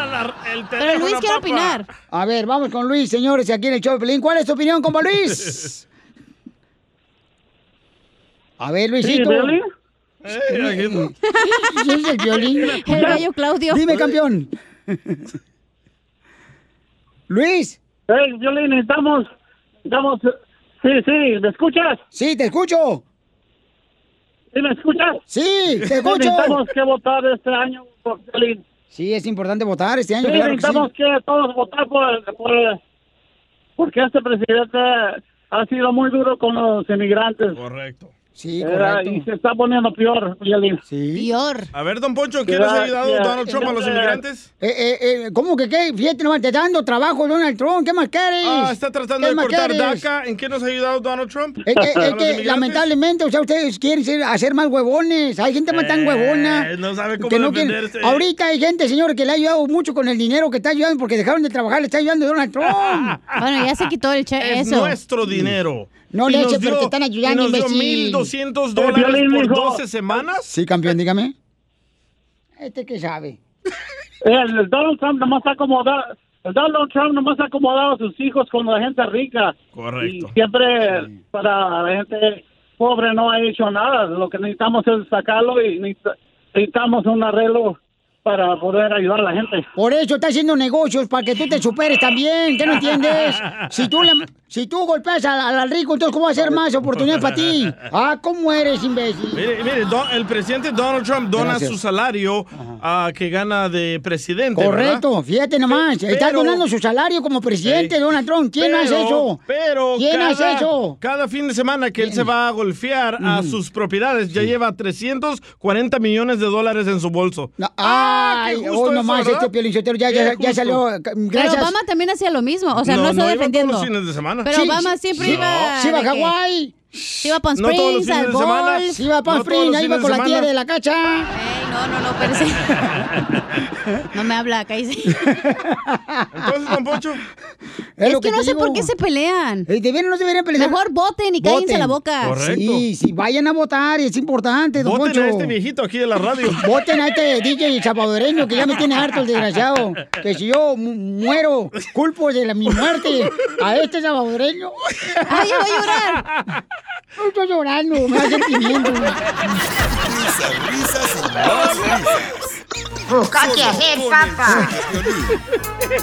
Speaker 9: Pero Luis quiere opinar.
Speaker 2: A ver, vamos con Luis, señores, aquí en el show de Pelín. ¿Cuál es tu opinión, compa Luis? A ver, Luisito.
Speaker 37: ¿Violín?
Speaker 3: Eh, aquí.
Speaker 2: ¿Sí el violín?
Speaker 9: El gallo Claudio.
Speaker 2: Dime, campeón. Luis.
Speaker 37: Hey, Violín, necesitamos... necesitamos... Sí, sí, ¿me escuchas?
Speaker 2: Sí, te escucho.
Speaker 37: ¿Sí me escuchas?
Speaker 2: Sí, te escucho.
Speaker 37: Necesitamos que votar este año.
Speaker 2: Sí, es importante votar este año,
Speaker 37: Sí,
Speaker 2: claro que sí.
Speaker 37: necesitamos que todos votar por, por- porque este presidente ha sido muy duro con los inmigrantes.
Speaker 3: Correcto.
Speaker 2: Sí,
Speaker 37: Eh,
Speaker 2: correcto.
Speaker 37: y se está poniendo peor, Violín.
Speaker 2: Sí.
Speaker 9: Peor.
Speaker 3: A ver, Don Poncho, ¿en qué nos ha ayudado Donald Trump a los inmigrantes?
Speaker 2: Eh, eh, eh, ¿Cómo que qué? Fíjate, nomás, te está dando trabajo Donald Trump. ¿Qué más quieres?
Speaker 3: Ah, está tratando
Speaker 2: ¿Qué
Speaker 3: de cortar
Speaker 2: quieres?
Speaker 3: DACA. ¿En qué nos ha ayudado Donald Trump?
Speaker 2: Es que,
Speaker 3: ¿A
Speaker 2: es que
Speaker 3: inmigrantes?
Speaker 2: lamentablemente, o sea, ustedes quieren ser- hacer más huevones. Hay gente más tan
Speaker 3: Eh,
Speaker 2: huevona.
Speaker 3: no sabe cómo
Speaker 2: que no
Speaker 3: defenderse.
Speaker 2: Ahorita hay gente, señor, que le ha ayudado mucho con el dinero que está ayudando porque dejaron de trabajar. Le está ayudando Donald Trump.
Speaker 9: Bueno, ya se quitó el che
Speaker 3: Es
Speaker 9: eso.
Speaker 3: nuestro dinero.
Speaker 2: No le
Speaker 3: nos
Speaker 2: eche, pero
Speaker 3: dio-
Speaker 2: te están ayudando,
Speaker 3: y nos dio
Speaker 2: imbécil.
Speaker 3: 1.200
Speaker 37: Eh,
Speaker 3: dólares por
Speaker 37: mijo.
Speaker 3: 12 semanas.
Speaker 2: Sí, campeón, dígame. Este que sabe.
Speaker 37: El Donald Trump nomás ha acomodado, el Donald Trump nomás ha acomodado a sus hijos con la gente rica.
Speaker 3: Correcto.
Speaker 37: Y siempre para la gente pobre no ha hecho nada. Lo que necesitamos es sacarlo y necesita- necesitamos un arreglo para poder ayudar a la gente.
Speaker 2: Por eso está haciendo negocios, para que tú te superes también. ¿Qué no entiendes? Si tú, le- si tú golpeas al, al rico, entonces ¿cómo va a ser más oportunidad para ti? Ah, ¿cómo eres, imbécil?
Speaker 3: Mire, mire, Don- el presidente Donald Trump dona
Speaker 2: Gracias.
Speaker 3: su salario ah, que gana de presidente.
Speaker 2: Correcto,
Speaker 3: ¿verdad?
Speaker 2: fíjate nomás. Está donando su salario como presidente,
Speaker 3: Sí.
Speaker 2: Donald Trump. ¿Quién hace eso?
Speaker 3: Pero
Speaker 2: ¿Quién
Speaker 3: cada,
Speaker 2: hace eso?
Speaker 3: Cada fin de semana que él se va a golfear a sus propiedades, ya lleva 340 millones de dólares en su bolso. Ah, Qué eso,
Speaker 2: nomás
Speaker 3: ¿verdad?
Speaker 2: este ya, salió.
Speaker 9: Pero
Speaker 2: Gracias.
Speaker 9: Obama también hacía lo mismo. O sea, no,
Speaker 3: No,
Speaker 9: estoy
Speaker 3: no iba todos
Speaker 9: defendiendo.
Speaker 3: los fines de semana.
Speaker 9: Pero
Speaker 3: Sí,
Speaker 9: Obama
Speaker 3: sí,
Speaker 9: siempre
Speaker 3: sí.
Speaker 9: iba.
Speaker 2: Sí, iba a Hawái.
Speaker 9: Sí, iba a Palm
Speaker 3: No todos los
Speaker 9: Springs,
Speaker 3: fines
Speaker 9: al
Speaker 3: de semana.
Speaker 9: golf.
Speaker 2: Sí, iba a Palm
Speaker 3: No todos
Speaker 2: Springs,
Speaker 3: los
Speaker 2: ahí iba
Speaker 3: fines
Speaker 2: con la tía
Speaker 3: semana.
Speaker 2: de la cacha.
Speaker 9: Ey, no, no, no, espérese. no me habla, cállese.
Speaker 3: Entonces, don Poncho.
Speaker 9: Es,
Speaker 2: lo
Speaker 9: que,
Speaker 2: que
Speaker 9: no
Speaker 2: te
Speaker 9: sé por
Speaker 2: digo.
Speaker 9: qué se pelean.
Speaker 2: Eh, deberían, no deberían pelear.
Speaker 9: Mejor voten y cállense la boca.
Speaker 2: Sí, sí, vayan a votar, es importante, don
Speaker 3: Voten
Speaker 2: Poncho.
Speaker 3: a este viejito aquí de la radio.
Speaker 2: Voten a este DJ salvadoreño que ya me tiene harto el desgraciado. Que si yo mu- muero, culpo de la, mi muerte a este salvadoreño.
Speaker 9: ¡Ay, yo voy a llorar!
Speaker 2: No estoy llorando, me da sentimiento.
Speaker 6: Risas, risas y más risas.
Speaker 7: Qué hacer, papá.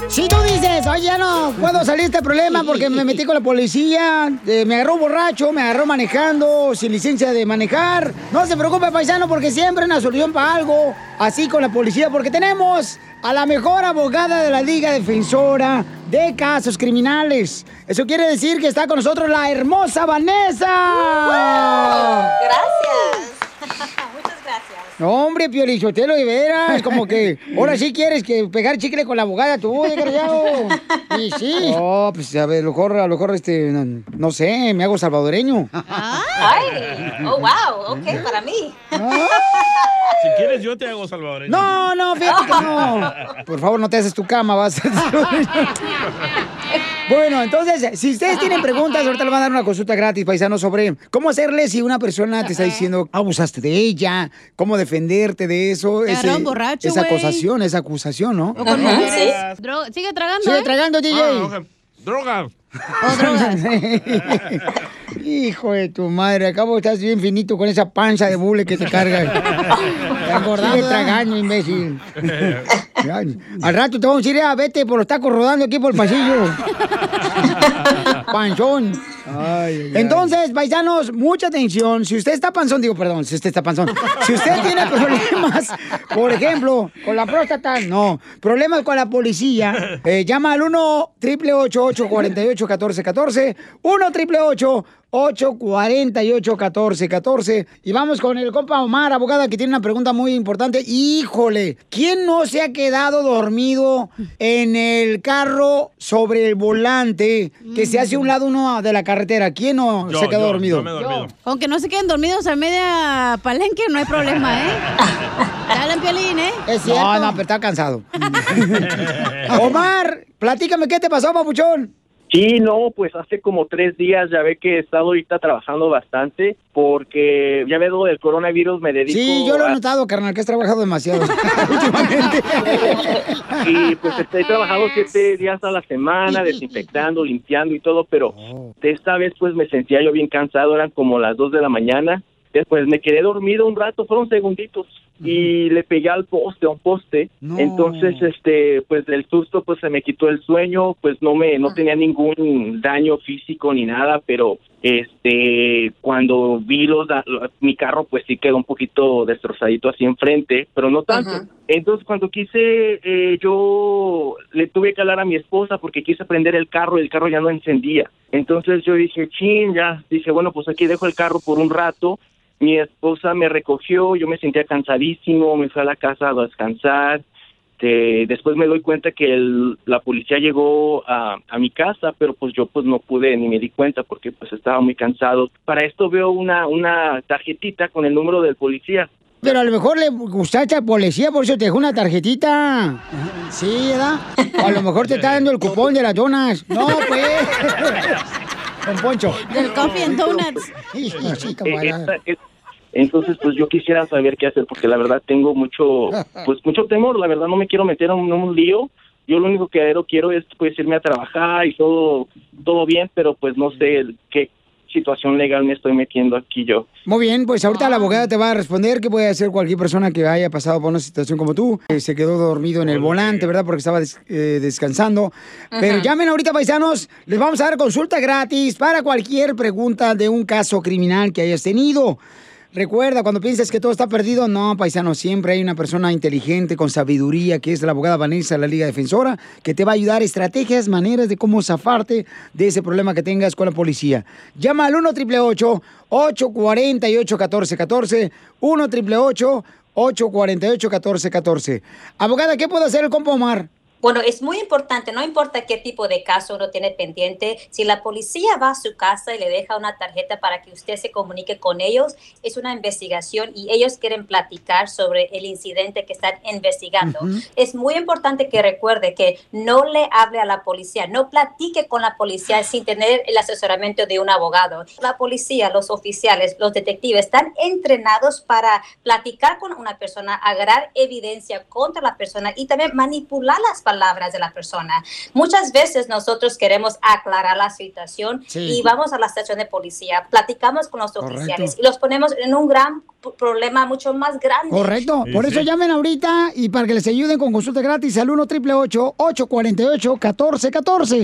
Speaker 2: Si tú dices, oye, ya no puedo salir de este problema porque me metí con la policía, eh, me agarró borracho, me agarró manejando, sin licencia de manejar, no se preocupe, paisano, porque siempre hay una solución para algo, así con la policía, porque tenemos a la mejor abogada de la Liga Defensora de Casos Criminales. Eso quiere decir que está con nosotros la hermosa Vanessa.
Speaker 38: Gracias.
Speaker 2: No, hombre, Piolichotelo, de veras, como que ahora sí quieres que pegar chicle con la abogada tú, desgraciado. Y sí. No, pues a ver, a lo mejor, a lo mejor, este, no, no sé, me hago salvadoreño.
Speaker 38: Ay, oh, wow, ok, para mí.
Speaker 3: Si quieres, yo te hago salvadoreño.
Speaker 2: No, no, fíjate que no. Por favor, no te haces tu cama, vas. Bueno, entonces, si ustedes tienen preguntas, ahorita le van a dar una consulta gratis, paisano, sobre cómo hacerle si una persona te está diciendo abusaste de ella, cómo defenderte de eso.
Speaker 9: Te agarraron borracho,
Speaker 2: esa acusación, esa acusación, ¿no?
Speaker 9: O con mujeres. Dro- Sigue tragando,
Speaker 2: Sigue
Speaker 9: ¿eh?
Speaker 2: tragando, DJ.
Speaker 3: Ah, ok. Droga.
Speaker 9: O drogas.
Speaker 2: Hijo de tu madre, acabo estás bien finito con esa panza de bule que te cargas. Sigue tragando, imbécil. Al rato te vamos a decir, ah, vete por los tacos rodando aquí por el pasillo. Panzón. Entonces, paisanos, mucha atención. Si usted está panzón, digo, perdón, si usted está panzón. Si usted tiene problemas, por ejemplo, con la próstata, no. Problemas con la policía, eh, llama al 1 888 48 14 14 1 888 848 1414 Y vamos con el compa Omar, abogada, que tiene una pregunta muy importante. Híjole, ¿quién no se ha quedado dormido en el carro sobre el volante que se hace a un lado uno de la carretera? ¿Quién no
Speaker 9: Yo,
Speaker 2: se ha quedado
Speaker 9: yo,
Speaker 2: dormido?
Speaker 9: yo me he dormido. Aunque no se queden dormidos a media palenque, no hay problema, ¿eh? Dale en piolín, ¿eh?
Speaker 2: Es cierto. No, no, pero está cansado. Omar, platícame qué te pasó, papuchón.
Speaker 39: Sí, no, pues hace como tres días ya ve que he estado ahorita trabajando bastante porque ya ve lo del coronavirus, me dedico
Speaker 2: Sí, yo lo he
Speaker 39: a-
Speaker 2: notado, carnal, que has trabajado demasiado.
Speaker 39: y pues estoy trabajando siete días a la semana, desinfectando, limpiando y todo, pero de esta vez pues me sentía yo bien cansado, eran como las dos de la mañana, después me quedé dormido un rato, fueron segunditos y le pegué al poste, a un poste, entonces este pues del susto pues se me quitó el sueño, pues no me no tenía ningún daño físico ni nada, pero este cuando vi los da- mi carro pues sí quedó un poquito destrozadito así enfrente, pero no tanto. Entonces cuando quise eh, yo le tuve que hablar a mi esposa porque quise prender el carro y el carro ya no encendía. Entonces yo dije, chin, ya, dije, bueno, pues aquí dejo el carro por un rato. Mi esposa me recogió, yo me sentía cansadísimo, me fui a la casa a descansar. Este, después me doy cuenta que el- la policía llegó a, a mi casa, pero pues yo pues no pude ni me di cuenta porque pues estaba muy cansado. Para esto veo una, una tarjetita con el número del policía.
Speaker 2: Pero a lo mejor le gustaste al policía, por eso te dejó una tarjetita. Sí, ¿verdad? O a lo mejor te está dando el cupón de las donas. No, pues. Poncho.
Speaker 9: Del Coffee and Donuts.
Speaker 39: Eh, es- entonces pues yo quisiera saber qué hacer porque la verdad tengo mucho pues mucho temor, la verdad no me quiero meter en un, en un lío. Yo lo único que quiero, es pues irme a trabajar y todo todo bien, pero pues no sé el- qué situación legal me estoy metiendo aquí yo.
Speaker 2: Muy bien, pues ahorita la abogada te va a responder qué puede hacer cualquier persona que haya pasado por una situación como tú, que se quedó dormido en el volante, ¿verdad? Porque estaba des- eh, descansando. Pero llamen ahorita, paisanos, les vamos a dar consulta gratis para cualquier pregunta de un caso criminal que hayas tenido. Recuerda, cuando pienses que todo está perdido, no, paisano, siempre hay una persona inteligente, con sabiduría, que es la abogada Vanessa de la Liga Defensora, que te va a ayudar estrategias, maneras de cómo zafarte de ese problema que tengas con la policía. Llama al 1 888 848 1414 1 888 848 1414 Abogada, ¿qué puede hacer el compa Omar?
Speaker 38: Bueno, es muy importante, no importa qué tipo de caso uno tiene pendiente, si la policía va a su casa y le deja una tarjeta para que usted se comunique con ellos, es una investigación y ellos quieren platicar sobre el incidente que están investigando.
Speaker 40: Ujú.
Speaker 38: Es muy importante que recuerde que no le hable a la policía, no platique con la policía sin tener el asesoramiento de un abogado. La policía, los oficiales, los detectives están entrenados para platicar con una persona, agarrar evidencia contra la persona y también manipular las palabras de la persona. Muchas veces nosotros queremos aclarar la situación
Speaker 2: Sí.
Speaker 38: y vamos a la estación de policía, platicamos con los
Speaker 2: Correcto.
Speaker 38: oficiales y los ponemos en un gran problema mucho más grande.
Speaker 2: Correcto. Por eso llamen ahorita y para que les ayuden con consulta gratis al 1 888 848 1414